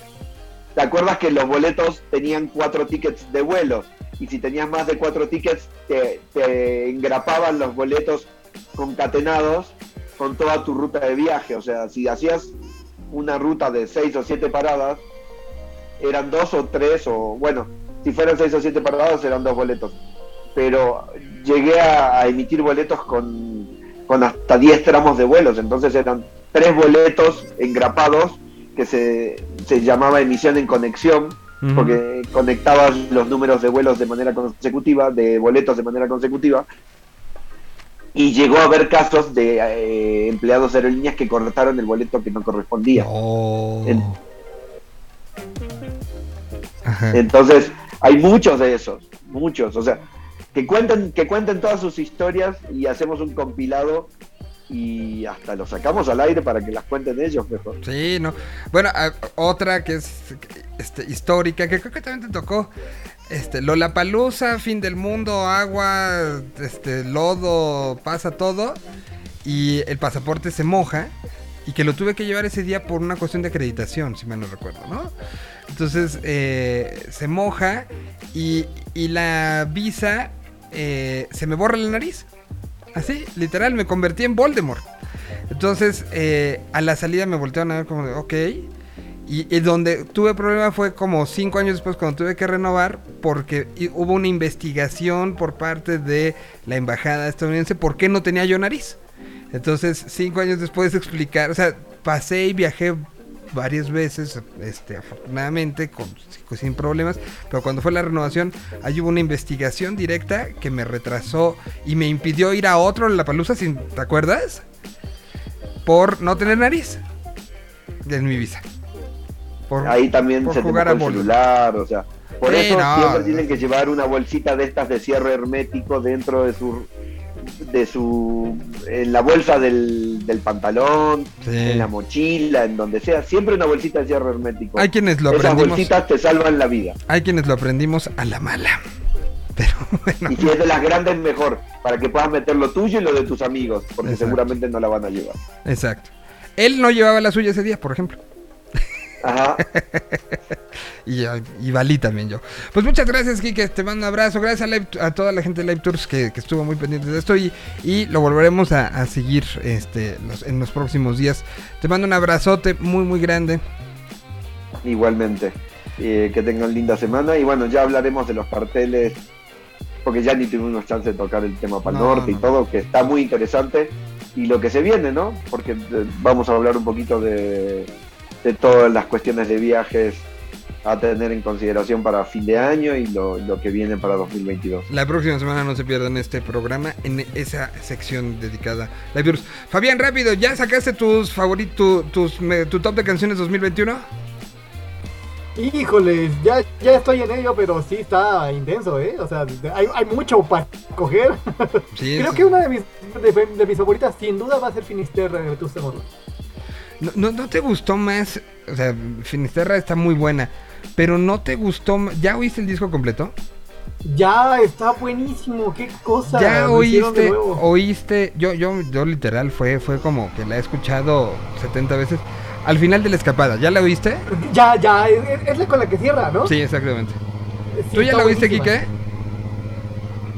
¿Te acuerdas que los boletos tenían cuatro tickets de vuelo? Y si tenías más de cuatro tickets, te, te engrapaban los boletos concatenados con toda tu ruta de viaje. O sea, si hacías una ruta de seis o siete paradas, eran dos o tres, o bueno, si fueran seis o siete paradas, eran dos boletos. Pero llegué a, a emitir boletos con, con hasta 10 tramos de vuelos, entonces eran tres boletos engrapados que se, se llamaba emisión en conexión, porque conectabas los números de vuelos de manera consecutiva, de boletos de manera consecutiva, y llegó a haber casos de eh, empleados de aerolíneas que cortaron el boleto que no correspondía. En- Ajá. Entonces, hay muchos de esos, muchos, o sea, que cuenten, que cuenten todas sus historias y hacemos un compilado y hasta lo sacamos al aire para que las cuenten ellos mejor. Sí, no. Bueno, otra que es este, histórica, que creo que también te tocó. Este, Lollapalooza, fin del mundo, agua, este, lodo, pasa todo. Y el pasaporte se moja. Y que lo tuve que llevar ese día por una cuestión de acreditación, si mal no recuerdo, ¿no? Entonces, eh, se moja y, y la visa eh, se me borra la nariz. Así, literal, me convertí en Voldemort. Entonces, eh, a la salida me voltearon a ver como de, ok. Y, y donde tuve problema fue como cinco años después cuando tuve que renovar porque hubo una investigación por parte de la embajada estadounidense por qué no tenía yo nariz. Entonces, cinco años después de explicar, o sea, pasé y viajé varias veces, este, afortunadamente, con, sin- sin problemas, pero cuando fue la renovación, ahí hubo una investigación directa que me retrasó y me impidió ir a otro La Palusa, ¿te acuerdas? Por no tener nariz en mi visa. Por- Ahí también por se te jugar mojó a el celular, o sea, por Sí, eso no. siempre tienen que llevar una bolsita de estas de cierre hermético dentro de su de su en la bolsa del, del pantalón, Sí. en la mochila, en donde sea, siempre una bolsita de cierre hermético. Hay quienes lo Esas aprendimos. bolsitas te salvan la vida. Hay quienes lo aprendimos a la mala. Pero bueno. Y si es de las grandes, mejor, para que puedas meter lo tuyo y lo de tus amigos, porque Exacto. seguramente no la van a llevar. Exacto. Él no llevaba la suya ese día, por ejemplo. Ajá. Y, y valí también yo. Pues muchas gracias, Kike. Te mando un abrazo. Gracias a, Live- a toda la gente de Live Tours que, que estuvo muy pendiente de esto. Y, y lo volveremos a, a seguir este, los- en los próximos días. Te mando un abrazote muy, muy grande. Igualmente. Eh, que tengan linda semana. Y bueno, ya hablaremos de los carteles, porque ya ni tuvimos chance de tocar el tema para el No, norte y no. todo, que está muy interesante. Y lo que se viene, ¿no? Porque eh, vamos a hablar un poquito de, de todas las cuestiones de viajes a tener en consideración para fin de año y lo, lo que viene para 2022. La próxima semana no se pierdan este programa en esa sección dedicada a Tours. Fabián, rápido, ¿ya sacaste tus favoritos, tus, tu top de canciones 2021? Híjoles, ya, ya estoy en ello, pero sí está intenso, ¿eh? O sea, hay, hay mucho para coger. Sí, Creo que una de mis, de, de mis favoritas sin duda va a ser Finisterra de Vetusta Morla. No, no, no te gustó más? O sea, Finisterra está muy buena. Pero no te gustó. ¿Ya oíste el disco completo? Ya está buenísimo, qué cosa. Ya oíste, oíste. Yo, yo, yo literal fue, fue como que la he escuchado 70 veces. Al final de la escapada, ¿ya la oíste? Ya, ya, es, es la con la que cierra, ¿no? Sí, exactamente. Sí, ¿Tú ya la oíste. Quique?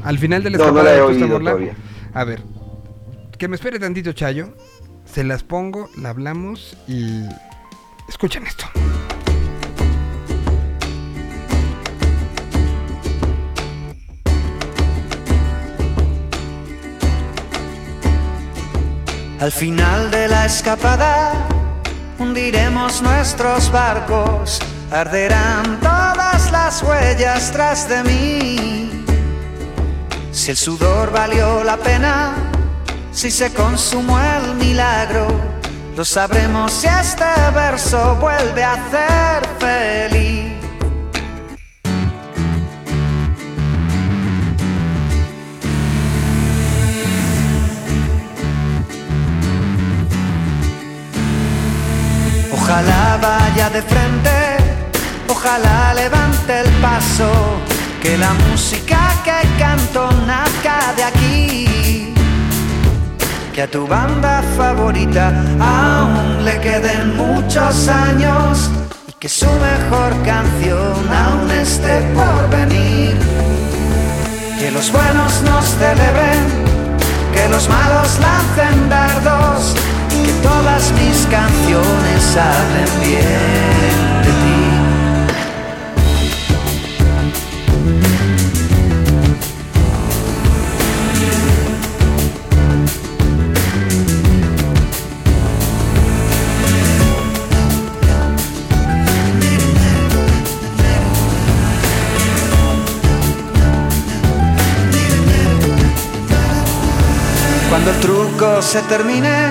Al final de la No, no escapada la he oído. A ver, que me espere tantito, Chayo. Se las pongo, la hablamos y. Escuchen esto. Al final de la escapada hundiremos nuestros barcos, arderán todas las huellas tras de mí. Si el sudor valió la pena, si se consumó el milagro, lo sabremos si este verso vuelve a hacer feliz. Ojalá vaya de frente, ojalá levante el paso, que la música que canto nazca de aquí. Que a tu banda favorita aún le queden muchos años y que su mejor canción aún esté por venir. Que los buenos nos celebren, que los malos lancen dardos y que todas mis canciones hablen bien se termine,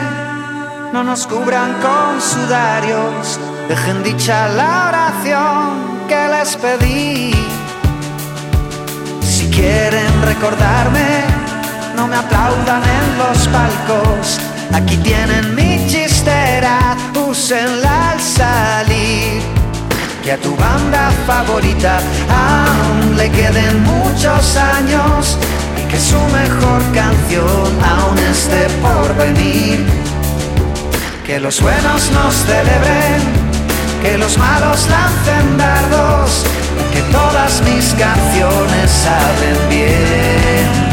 no nos cubran con sudarios, dejen dicha la oración que les pedí. Si quieren recordarme, no me aplaudan en los palcos. Aquí tienen mi chistera, úsenla al salir. Que a tu banda favorita aún le queden muchos años que su mejor canción aún esté por venir. Que los buenos nos celebren, que los malos lancen dardos, que todas mis canciones hablen bien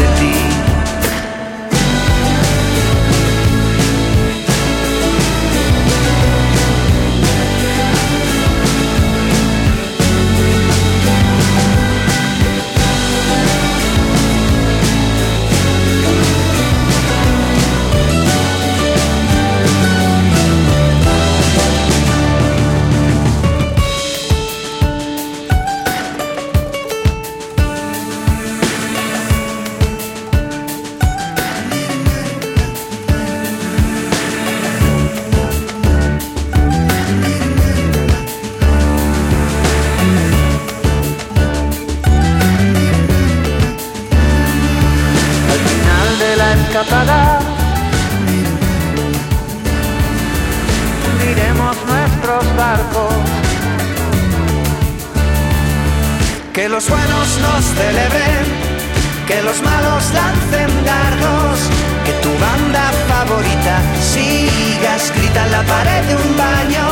pared de un baño.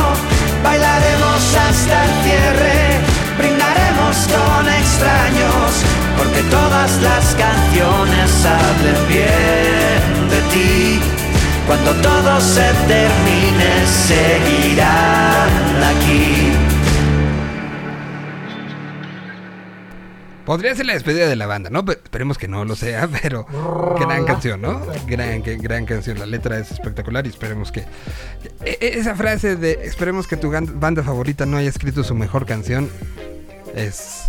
Bailaremos hasta el cierre, brindaremos con extraños, porque todas las canciones hablen bien de ti. Cuando todo se termine, seguirán aquí. Podría ser la despedida de la banda, ¿no? Pe- esperemos que no lo sea, pero gran canción, ¿no? Gran, gran canción. La letra es espectacular y esperemos que... e- Esa frase de esperemos que tu banda favorita no haya escrito su mejor canción es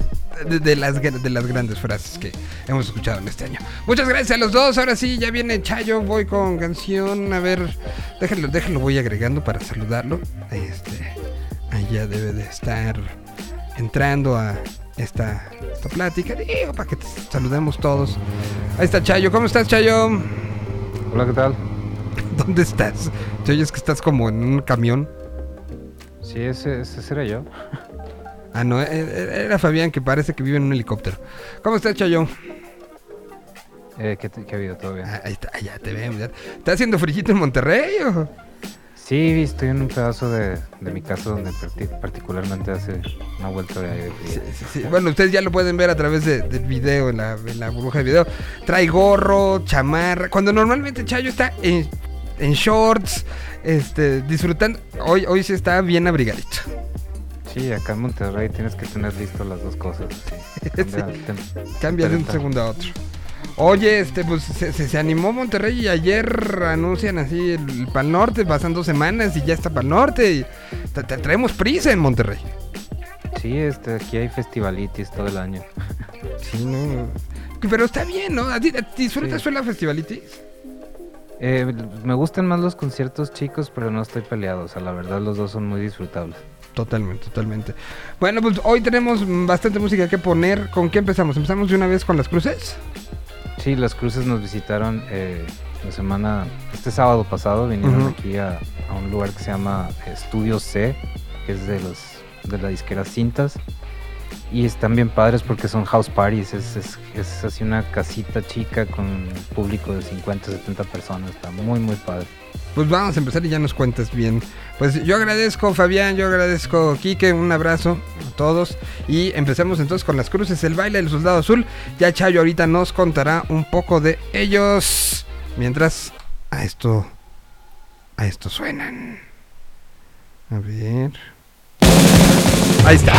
de, las, de las grandes frases que hemos escuchado en este año. Muchas gracias a los dos. Ahora sí, ya viene Chayo. Voy con canción. A ver, déjenlo, déjenlo, voy agregando para saludarlo. Este, allá debe de estar entrando a esta, esta plática. Digo, para que te saludemos todos. Ahí está Chayo. ¿Cómo estás, Chayo? Hola, ¿qué tal? ¿Dónde estás? Te oyes que estás como en un camión. Sí, ese, ese seré yo. Ah, no, e- e- era Fabián que parece que vive en un helicóptero. ¿Cómo estás, Chayo? Eh, ¿qué, qué ha habido? ¿Todo bien? Ah, ahí está, ya te ya. ¿Está haciendo frillito en Monterrey o? Sí, estoy en un pedazo de, de mi casa donde parti- particularmente hace una vuelta de aire frío. Sí, sí. Bueno, ustedes ya lo pueden ver a través de- del video, en la, en la burbuja de video. Trae gorro, chamarra. Cuando normalmente Chayo está en, en shorts, este, disfrutando. Hoy, hoy sí está bien abrigadito. Sí, acá en Monterrey tienes que tener listo las dos cosas. Cambia- de un segundo a otro. Oye, este, pues se, se- se animó Monterrey y ayer anuncian así el, Pal Norte, pasan dos semanas y ya está Pal Norte. Y te- te- traemos prisa en Monterrey. Sí, este, aquí hay festivalitis todo el año. Sí, no. Pero está bien, ¿no? ¿A ti- a ti ¿Disfrutas Sí. la festivalitis? Eh, me gustan más los conciertos chicos, pero no estoy peleado. O sea, la verdad los dos son muy disfrutables. Totalmente, totalmente. Bueno, pues hoy tenemos bastante música que poner. ¿Con qué empezamos? ¿Empezamos de una vez con las cruces? Sí, las cruces nos visitaron eh, la semana, este sábado pasado, vinieron aquí a, a un lugar que se llama Estudio C, que es de los de la disquera Cintas. Y están bien padres porque son house parties, es, es, es así una casita chica con un público de 50, 70 personas, está muy muy padre. Pues vamos a empezar y ya nos cuentas bien. Pues yo agradezco Fabián, yo agradezco Quique, un abrazo a todos. Y empezamos entonces con las cruces, el baile del soldado azul. Ya Chayo ahorita nos contará un poco de ellos. Mientras a esto, a esto suenan. A ver. Ahí está.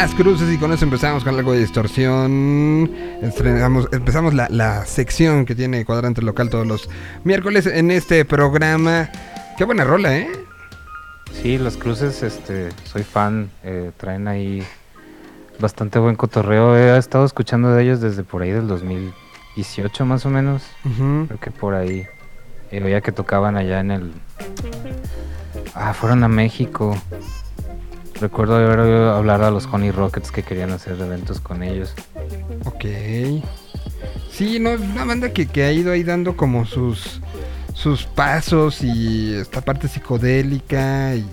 Las Cruces y con eso empezamos con algo de distorsión. Estrenamos- empezamos la, la sección que tiene Cuadrante Local todos los miércoles en este programa. Qué buena rola, ¿eh? Sí, las cruces, este, soy fan, eh, traen ahí bastante buen cotorreo. He estado escuchando de ellos desde por ahí del 2018 más o menos. Creo que por ahí. Eh, oía que tocaban allá en el... Ah, fueron a México. Recuerdo haber oído hablar a los Honey Rockets que querían hacer eventos con ellos. Ok. Sí, no, es una banda que, que ha ido ahí dando como sus sus pasos y esta parte psicodélica y,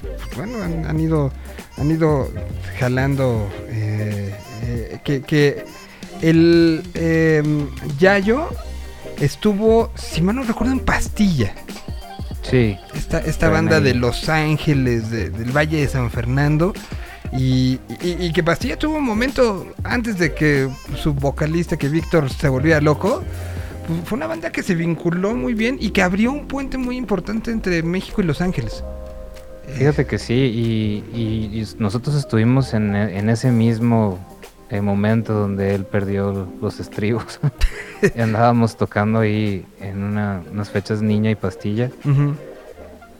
pues, bueno, han, han ido han ido jalando eh, eh, que, que el em, Yayo estuvo, si mal no recuerdo, en Pastilla. Sí, Esta, esta banda ahí. de Los Ángeles, de- del Valle de San Fernando. Y, y- y que Pastilla tuvo un momento antes de que su vocalista, que Víctor se volviera loco. pues, Fue una banda que se vinculó muy bien y que abrió un puente muy importante entre México y Los Ángeles. Fíjate que sí, y, y- nosotros estuvimos en, en ese mismo eh, momento donde él perdió los estribos. y andábamos tocando ahí en una- unas fechas Niña y Pastilla. Ujú.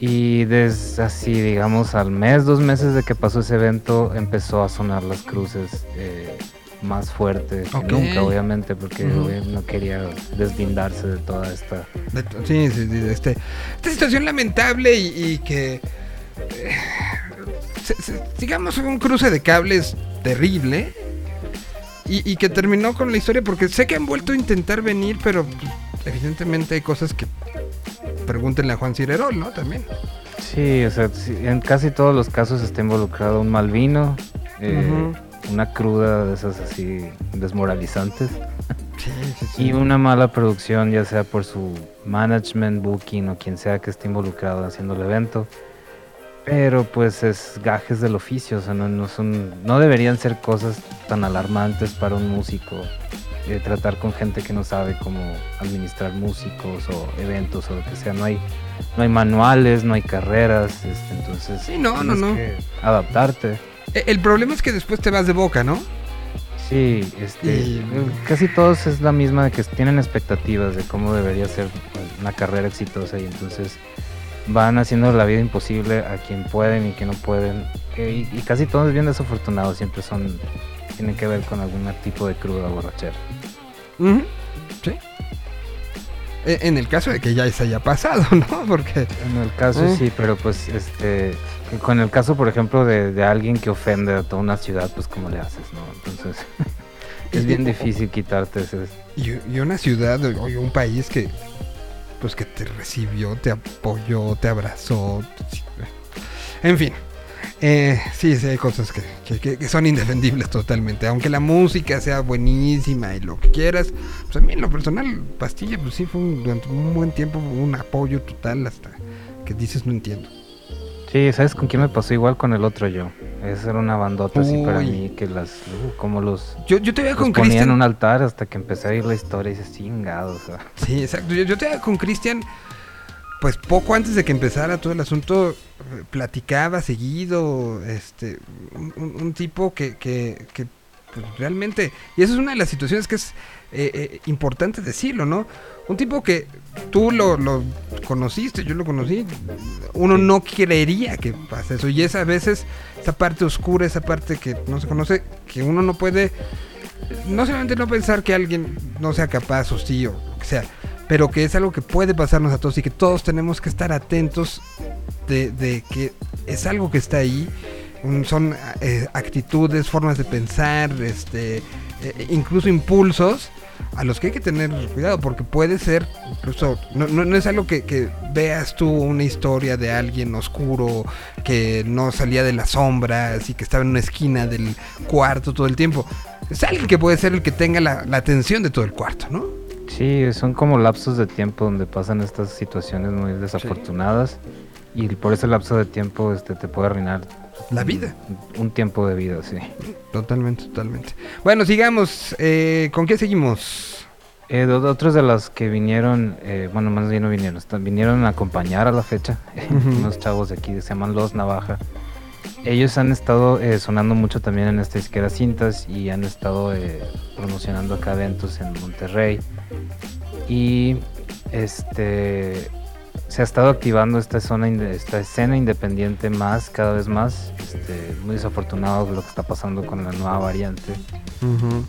Y desde así, digamos, al mes, dos meses de que pasó ese evento, empezó a sonar las cruces eh, más fuerte que Ok. nunca, obviamente, porque no quería deslindarse de toda esta... De- Sí, sí, sí, este, esta situación lamentable y, y que, eh, se- se- digamos, un cruce de cables terrible y, y que terminó con la historia porque sé que han vuelto a intentar venir, pero evidentemente hay cosas que pregúntenle a Juan Cirerol, ¿no? También. Sí, o sea, en casi todos los casos está involucrado un mal vino, eh, una cruda de esas así desmoralizantes Sí, sí, sí. y una mala producción, ya sea por su management, booking o quien sea que esté involucrado haciendo el evento. Pero pues es gajes del oficio, o sea, no, no son, no deberían ser cosas tan alarmantes para un músico. eh, tratar con gente que no sabe cómo administrar músicos o eventos o lo que sea. No hay, no hay manuales, no hay carreras, este, entonces Sí, no, no, tienes no. que adaptarte. E- El problema es que después te vas de boca, ¿no? Sí, este, Y- casi todos es la misma de que tienen expectativas de cómo debería ser una carrera exitosa y entonces van haciendo la vida imposible a quien pueden y que no pueden. eh, y, y casi todos bien desafortunados siempre son tienen que ver con algún tipo de cruda borrachera. Sí. E- En el caso de que ya se haya pasado, ¿no? Porque... En el caso Eh. sí, pero pues este con el caso por ejemplo de, de alguien que ofende a toda una ciudad, pues cómo le haces, ¿no? Entonces es bien difícil quitarte ese Y, y una ciudad o un país que pues que te recibió, te apoyó, te abrazó. sí, En fin. Eh, sí, sí, hay cosas que, que- que- son indefendibles totalmente. Aunque la música sea buenísima y lo que quieras. Pues a mí en lo personal, Pastilla, pues sí fue durante un buen tiempo un apoyo total hasta que dices no entiendo. Sí, ¿sabes con quién me pasó igual con el otro yo? Esa era una bandota así para mí que las uh, como los, Yo, yo te veía con ponía en Cristian. un altar hasta que empecé a ir la historia y dices, chingado, o sea. Sí, exacto. Yo, yo te con Cristian, pues poco antes de que empezara todo el asunto, platicaba seguido, este, un tipo que, que, que, pues, realmente, y esa es una de las situaciones que es eh, eh, importante decirlo, ¿no? Un tipo que tú lo, lo conociste, yo lo conocí, uno no creería que pasa eso, y es a veces esa parte oscura, esa parte que no se conoce, que uno no puede no solamente no pensar que alguien no sea capaz o sí o lo que sea, pero que es algo que puede pasarnos a todos y que todos tenemos que estar atentos de, de que es algo que está ahí. Son eh, actitudes, formas de pensar, este, eh, incluso impulsos a los que hay que tener cuidado porque puede ser incluso no, no- no es algo que, que veas tú una historia de alguien oscuro que no salía de las sombras y que estaba en una esquina del cuarto todo el tiempo. Es alguien que puede ser el que tenga la, la atención de todo el cuarto no Sí, son como lapsos de tiempo donde pasan estas situaciones muy desafortunadas y por ese lapso de tiempo este te puede arruinar la vida un tiempo de vida, sí. totalmente totalmente bueno sigamos eh, con qué seguimos Eh, otros de los que vinieron, eh, bueno, más bien no vinieron, vinieron a acompañar a la fecha, unos chavos de aquí, se llaman Los Navaja. ellos han estado eh, sonando mucho también en esta disquera cintas y han estado eh, promocionando acá eventos en Monterrey. Y este se ha estado activando esta zona, esta escena independiente más, cada vez más. Este, muy desafortunado lo que está pasando con la nueva variante.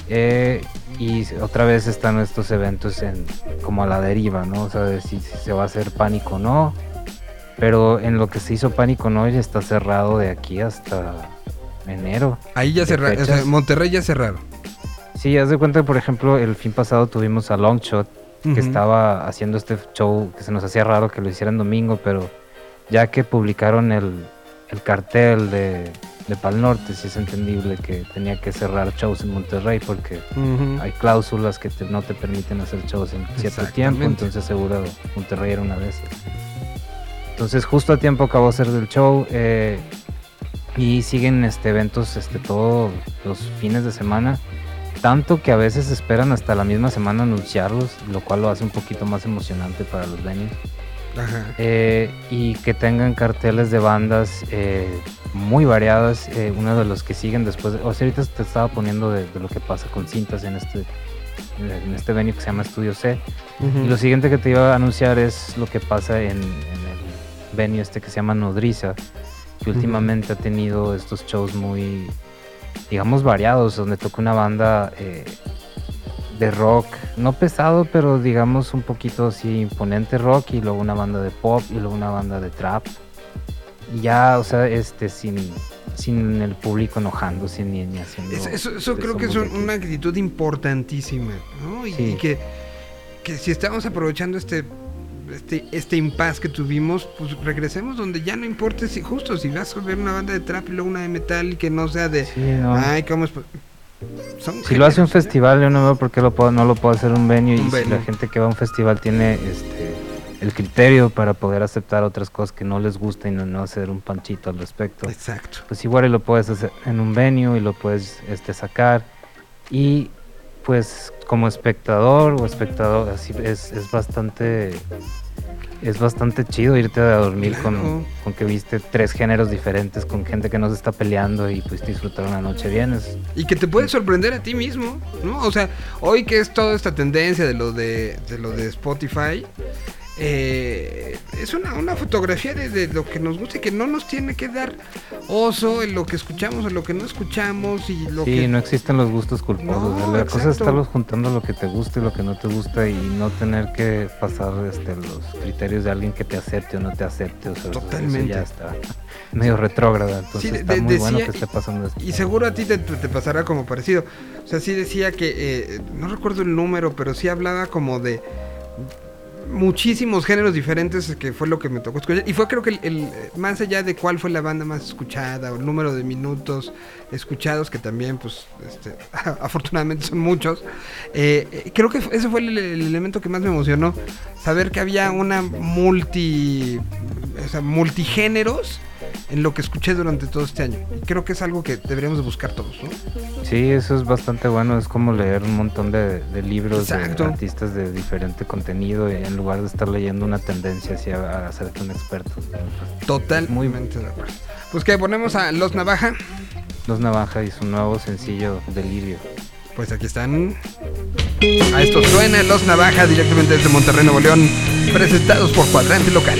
Eh, y otra vez están estos eventos en como a la deriva, ¿no? O sea, de si, si se va a hacer pánico o no. Pero en lo que se hizo pánico no ya está cerrado de aquí hasta enero. Ahí ya cerraron. O sea. Monterrey ya cerraron. Sí, haz de cuenta que, por ejemplo, el fin pasado tuvimos a Longshot, que estaba haciendo este show que se nos hacía raro que lo hicieran domingo, pero ya que publicaron el, el cartel de, de Pal Norte, sí es entendible que tenía que cerrar shows en Monterrey porque Ujú. hay cláusulas que te- no te permiten hacer shows en cierto tiempo, entonces seguro Monterrey era una de esas. Entonces justo a tiempo acabó de hacer del show eh, y siguen este eventos este todos los fines de semana, tanto que a veces esperan hasta la misma semana anunciarlos, lo cual lo hace un poquito más emocionante para los venues. Eh, y que tengan carteles de bandas eh, muy variadas. eh, uno de los que siguen después, o sea, ahorita te estaba poniendo de, de lo que pasa con cintas en este, en este venue que se llama Estudio C. Y lo siguiente que te iba a anunciar es lo que pasa en, en el venue este que se llama Nodriza, que últimamente ha tenido estos shows muy, digamos, variados, donde toca una banda eh, de rock, no pesado, pero digamos un poquito así imponente rock, y luego una banda de pop, y luego una banda de trap. Y ya, o sea, este, sin, sin el público enojándose ni, ni haciendo... Eso, eso- creo que es una actitud importantísima, ¿no? Y, Sí. y que, que si estamos aprovechando este este este impasse que tuvimos, pues regresemos donde ya no importa si justo si vas a ver una banda de trap y luego una de metal y que no sea de Sí, no. ay, cómo es po-". son Si lo hace un ¿eh? festival, yo no veo por qué lo puedo, no lo puedo hacer un venue. Un y si la gente que va a un festival tiene este, el criterio para poder aceptar otras cosas que no les gusta y no, no hacer un panchito al respecto, Exacto. pues igual y lo puedes hacer en un venue y lo puedes este, sacar. Y pues como espectador o espectador, así es, es bastante... Es bastante chido irte a dormir Claro. con, con que viste tres géneros diferentes, con gente que no se está peleando y pues disfrutar una noche bien. Es, Y que te puede sorprender a ti mismo, ¿no? O sea, hoy que es toda esta tendencia de lo de, de lo de Spotify, eh, es una, una fotografía de, de lo que nos gusta y que no nos tiene que dar oso en lo que escuchamos o lo que no escuchamos y lo sí, que... no existen los gustos culposos. No, la cosa es estarlos juntando lo que te gusta y lo que no te gusta y no tener que pasar este, los criterios de alguien que te acepte o no te acepte. O sea, eso Totalmente. ya está medio retrógrada. Entonces Sí, de- está muy bueno que esté pasando esto. Y seguro a ti te, te pasará como parecido. O sea, sí decía que, eh, no recuerdo el número, pero sí hablaba como de muchísimos géneros diferentes que fue lo que me tocó escuchar. Y fue creo que el, el- más allá de cuál fue la banda más escuchada o el número de minutos escuchados, que también pues este, afortunadamente son muchos, eh, creo que ese fue el, el elemento que más me emocionó. Saber que había una multi... O sea, multigéneros en lo que escuché durante todo este año. Y creo que es algo que deberíamos de buscar todos, ¿no? Sí, eso es bastante bueno. Es como leer un montón de, de libros Exacto. de artistas de diferente contenido y en lugar de estar leyendo una tendencia hacia a hacerte un experto. Pues, Totalmente de acuerdo. Pues que ponemos a Los Navaja. Los Navaja y su nuevo sencillo Delirio. Pues aquí están. A esto suena Los Navaja directamente desde Monterrey, Nuevo León, presentados por Cuadrante Local.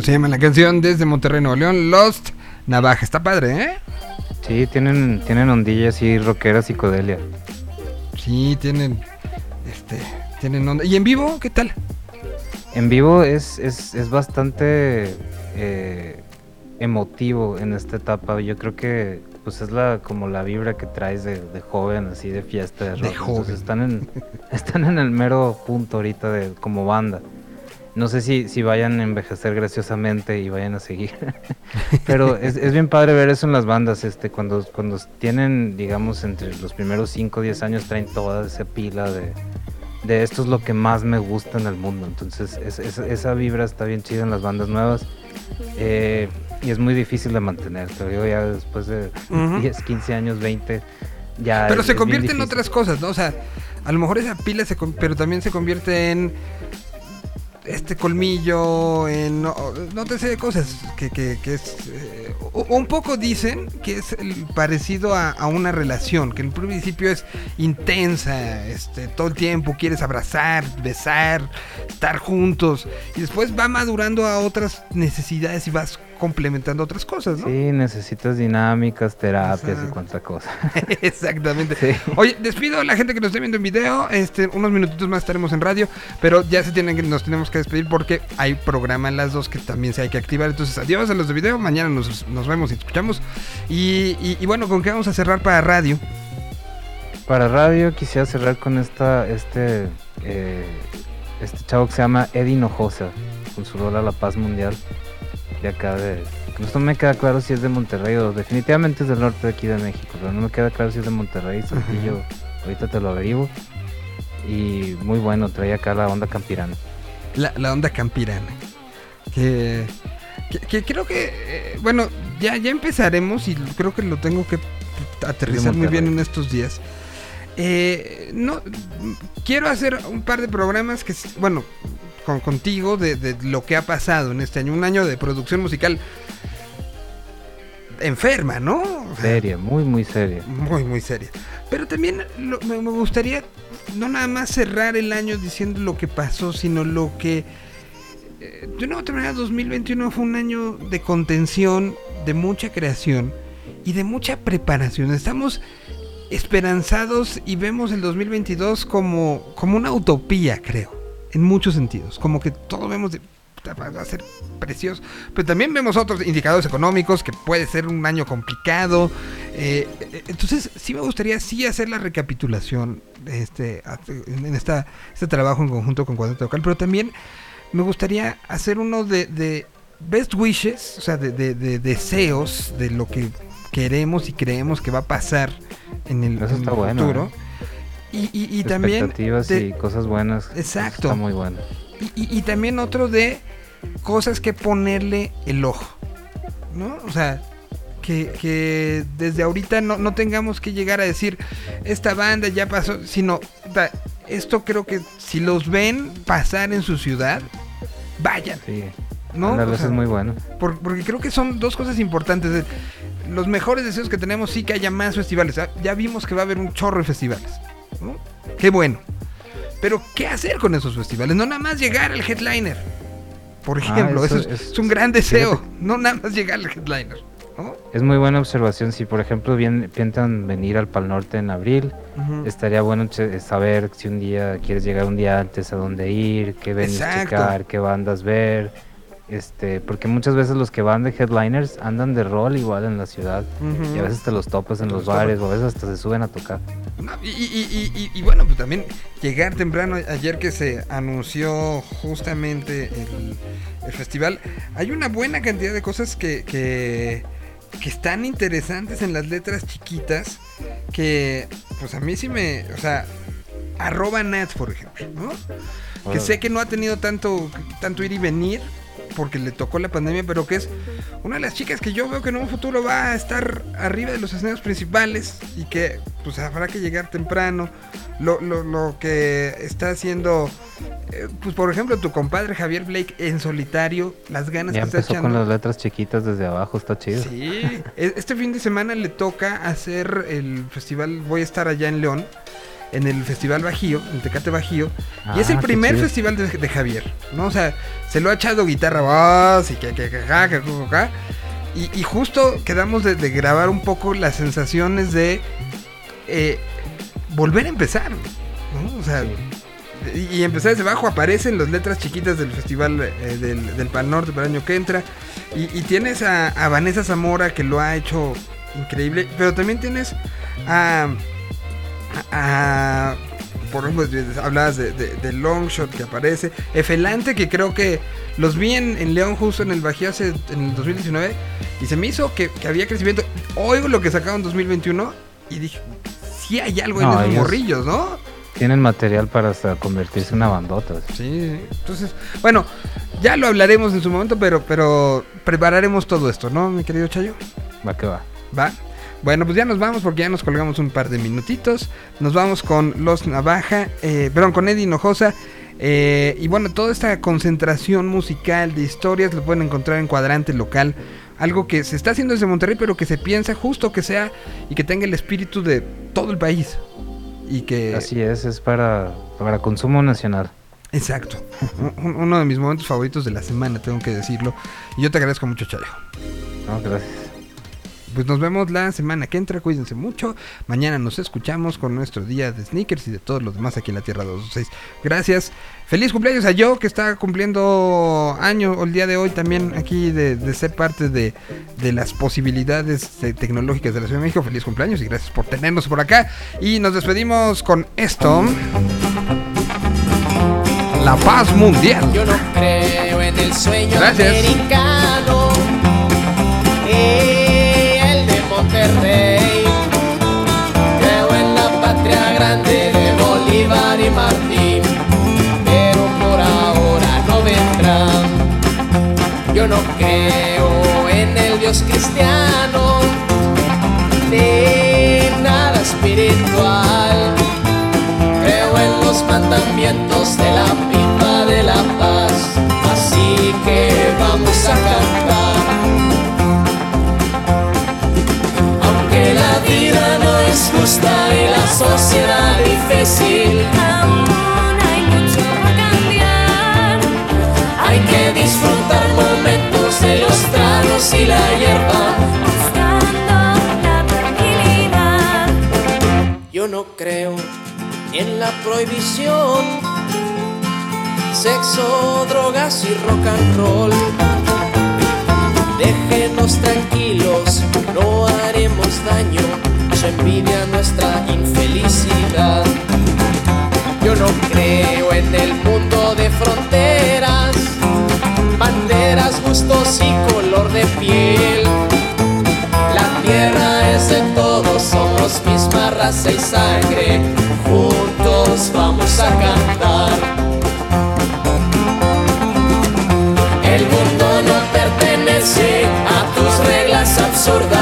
Se llama la canción desde Monterrey, Nuevo León. Lost Navaja. Está padre, ¿eh? Sí, tienen, tienen ondillas y rockera psicodelia. Sí, tienen. Este. Tienen onda. ¿Y en vivo? ¿Qué tal? En vivo es, es, es bastante eh, emotivo en esta etapa. Yo creo que pues es la como la vibra que traes de, de joven, así de fiesta de rock. De Entonces, están en, están en el mero punto ahorita de como banda. No sé si, si vayan a envejecer graciosamente y vayan a seguir. Pero es, es bien padre ver eso en las bandas. Este, cuando, cuando tienen, digamos, entre los primeros 5 o 10 años, traen toda esa pila de, de esto es lo que más me gusta en el mundo. Entonces, es- es- esa vibra está bien chida en las bandas nuevas. Eh, y es muy difícil de mantener. Te digo, ya después de Ujú. 10, 15 años, 20, ya. Pero es- se convierte en otras cosas, ¿no? O sea, a lo mejor esa pila se pero también se convierte en este colmillo, en no, no te sé cosas que, que, que es eh, un poco dicen que es el parecido a, a una relación, que en principio es intensa, este, todo el tiempo quieres abrazar, besar, estar juntos y después va madurando a otras necesidades y vas complementando otras cosas, ¿no? Sí, necesitas dinámicas, terapias Exacto. y cuánta cosa. Exactamente. Sí. Oye, despido a la gente que nos esté viendo en video. Este, unos minutitos más estaremos en radio, pero ya se tienen que, nos tenemos que despedir porque hay programa en las dos que también se hay que activar. Entonces, adiós a los de video. Mañana nos, nos vemos y escuchamos. Y, y- y bueno, ¿con qué vamos a cerrar para radio? Para radio quisiera cerrar con esta, este, eh, este chavo que se llama Eddie Hinojosa, con su rol a la paz mundial, de acá de... No me queda claro si es de Monterrey o definitivamente es del norte de aquí de México, pero no me queda claro si es de Monterrey, Saltillo, ahorita te lo averiguo. Y muy bueno, trae acá la onda campirana. La, la onda campirana. Que, que, que creo que, eh, bueno, ya, ya empezaremos y creo que lo tengo que aterrizar muy bien en estos días. Eh, no, quiero hacer un par de programas que, bueno, con, contigo de, de lo que ha pasado en este año. Un año de producción musical enferma, ¿no? Seria, muy muy seria. muy, muy seria. Pero también lo- me, me gustaría no nada más cerrar el año diciendo lo que pasó, sino lo que... eh, de una u otra manera, 2021 fue un año de contención, de mucha creación y de mucha preparación. Estamos esperanzados y vemos el 2022 como, como una utopía, creo, en muchos sentidos. Como que todo vemos de... "Puta, Va a ser precioso. Pero también vemos otros indicadores económicos que puede ser un año complicado. Eh, eh, entonces, sí me gustaría sí hacer la recapitulación este, en esta, este trabajo en conjunto con Cuadrante Local, pero también me gustaría hacer uno de, de best wishes, o sea, de, de- de deseos de lo que queremos y creemos que va a pasar en el, Eso en el está bueno, futuro. Y, y- y también Expectativas de- y cosas buenas. Exacto. Está muy bueno. y, también otro de cosas que ponerle el ojo, ¿no? O sea, que, que desde ahorita no, no tengamos que llegar a decir, esta banda ya pasó, sino, esto creo que si los ven pasar en su ciudad, vayan, Sí. ¿no? Ándale, O sea, es muy bueno. por- porque creo que son dos cosas importantes. de- Los mejores deseos que tenemos sí que haya más festivales. Ya- Ya vimos que va a haber un chorro de festivales. ¿No? Qué bueno. Pero, ¿qué hacer con esos festivales? No nada más llegar al headliner. Por Ah, ejemplo, eso eso, es, un gran deseo. fíjate. No nada más llegar al headliner. ¿no? Es muy buena observación. Si, por ejemplo, bien, piensan venir al Pal Norte en abril, estaría bueno saber si un día quieres llegar un día antes a dónde ir, qué venues Exacto. checar, qué bandas ver. Este, porque muchas veces los que van de headliners andan de rol igual en la ciudad y a veces te los topas en los los bares o a veces hasta se suben a tocar. Y, y- y- y- y bueno, pues también llegar temprano. Ayer que se anunció justamente el, el festival, hay una buena cantidad de cosas que, que, que están interesantes en las letras chiquitas. Que, pues a mí sí me. O sea, arroba Nats, por ejemplo, ¿no? Que sé que no ha tenido tanto, tanto ir y venir porque le tocó la pandemia, pero que es una de las chicas que yo veo que en un futuro va a estar arriba de los escenarios principales y que pues habrá que llegar temprano. Lo, lo, lo que está haciendo, eh, pues por ejemplo, tu compadre Javier Blake en solitario, las ganas Ya que está empezó echando. con las letras chiquitas desde abajo, está chido. Sí, e- este fin de semana le toca hacer el festival, voy a estar allá en León. En el Festival Bajío, en Tecate Bajío, y es el Ah, primer festival de, de Javier, ¿no? O sea, se lo ha echado guitarra voz y que y, y justo quedamos de, de grabar un poco las sensaciones de eh, volver a empezar, ¿no? O sea, y, y empezar desde abajo aparecen las letras chiquitas del festival eh, del, del Pal Norte para el año que entra. Y, y tienes a, a Vanessa Zamora que lo ha hecho increíble. Pero también tienes a. a- a- por ejemplo, hablabas de, de, de Longshot que aparece. Efelante, que creo que los vi en, en León justo en el Bajío hace, en el 2019. Y se me hizo que, que había crecimiento. Oigo lo que sacaron en 2021 y dije, sí hay algo No, en esos morrillos, ¿no? Tienen material para hasta convertirse en una bandota. Sí, entonces, bueno, ya lo hablaremos en su momento, pero, pero prepararemos todo esto, ¿no, mi querido Chayo? Va que va. Va. Bueno, pues ya nos vamos porque ya nos colgamos un par de minutitos. Nos vamos con Los Navaja, eh, perdón, con Eddie Hinojosa. eh, y bueno, toda esta concentración musical de historias lo pueden encontrar en Cuadrante Local. Algo que se está haciendo desde Monterrey, pero que se piensa justo que sea y que tenga el espíritu de todo el país. Y que... Así es, es para, para consumo nacional. Exacto. Un- uno de mis momentos favoritos de la semana, tengo que decirlo. Y yo te agradezco mucho, Chayo. No, gracias. Pues nos vemos la semana que entra, cuídense mucho. Mañana nos escuchamos con nuestro día de sneakers y de todos los demás aquí en la Tierra 226. Gracias. Feliz cumpleaños a yo que está cumpliendo año el día de hoy también aquí de, de ser parte de, de las posibilidades tecnológicas de la Ciudad de México. Feliz cumpleaños y gracias por tenernos por acá. Y nos despedimos con esto. La paz mundial. Yo no creo en el sueño Gracias. americano, eh, Bolívar y Martín, pero por ahora no vendrán. Yo no creo en el Dios cristiano, ni nada espiritual. Creo en los mandamientos de la pipa de la paz, así que vamos a cantar. Aunque la vida no es justa sociedad difícil, Aún hay mucho por cambiar. hay que disfrutar momentos de los tragos y la hierba. Buscando la tranquilidad. Yo no creo en la prohibición, sexo, drogas y rock and roll. Déjenos tranquilos, no haremos daño, envidia nuestra infelicidad. Yo no creo en el mundo de fronteras, banderas, gustos y color de piel. La tierra es de todos, somos misma raza y sangre. Juntos vamos a cantar. El mundo no pertenece a tus reglas absurdas.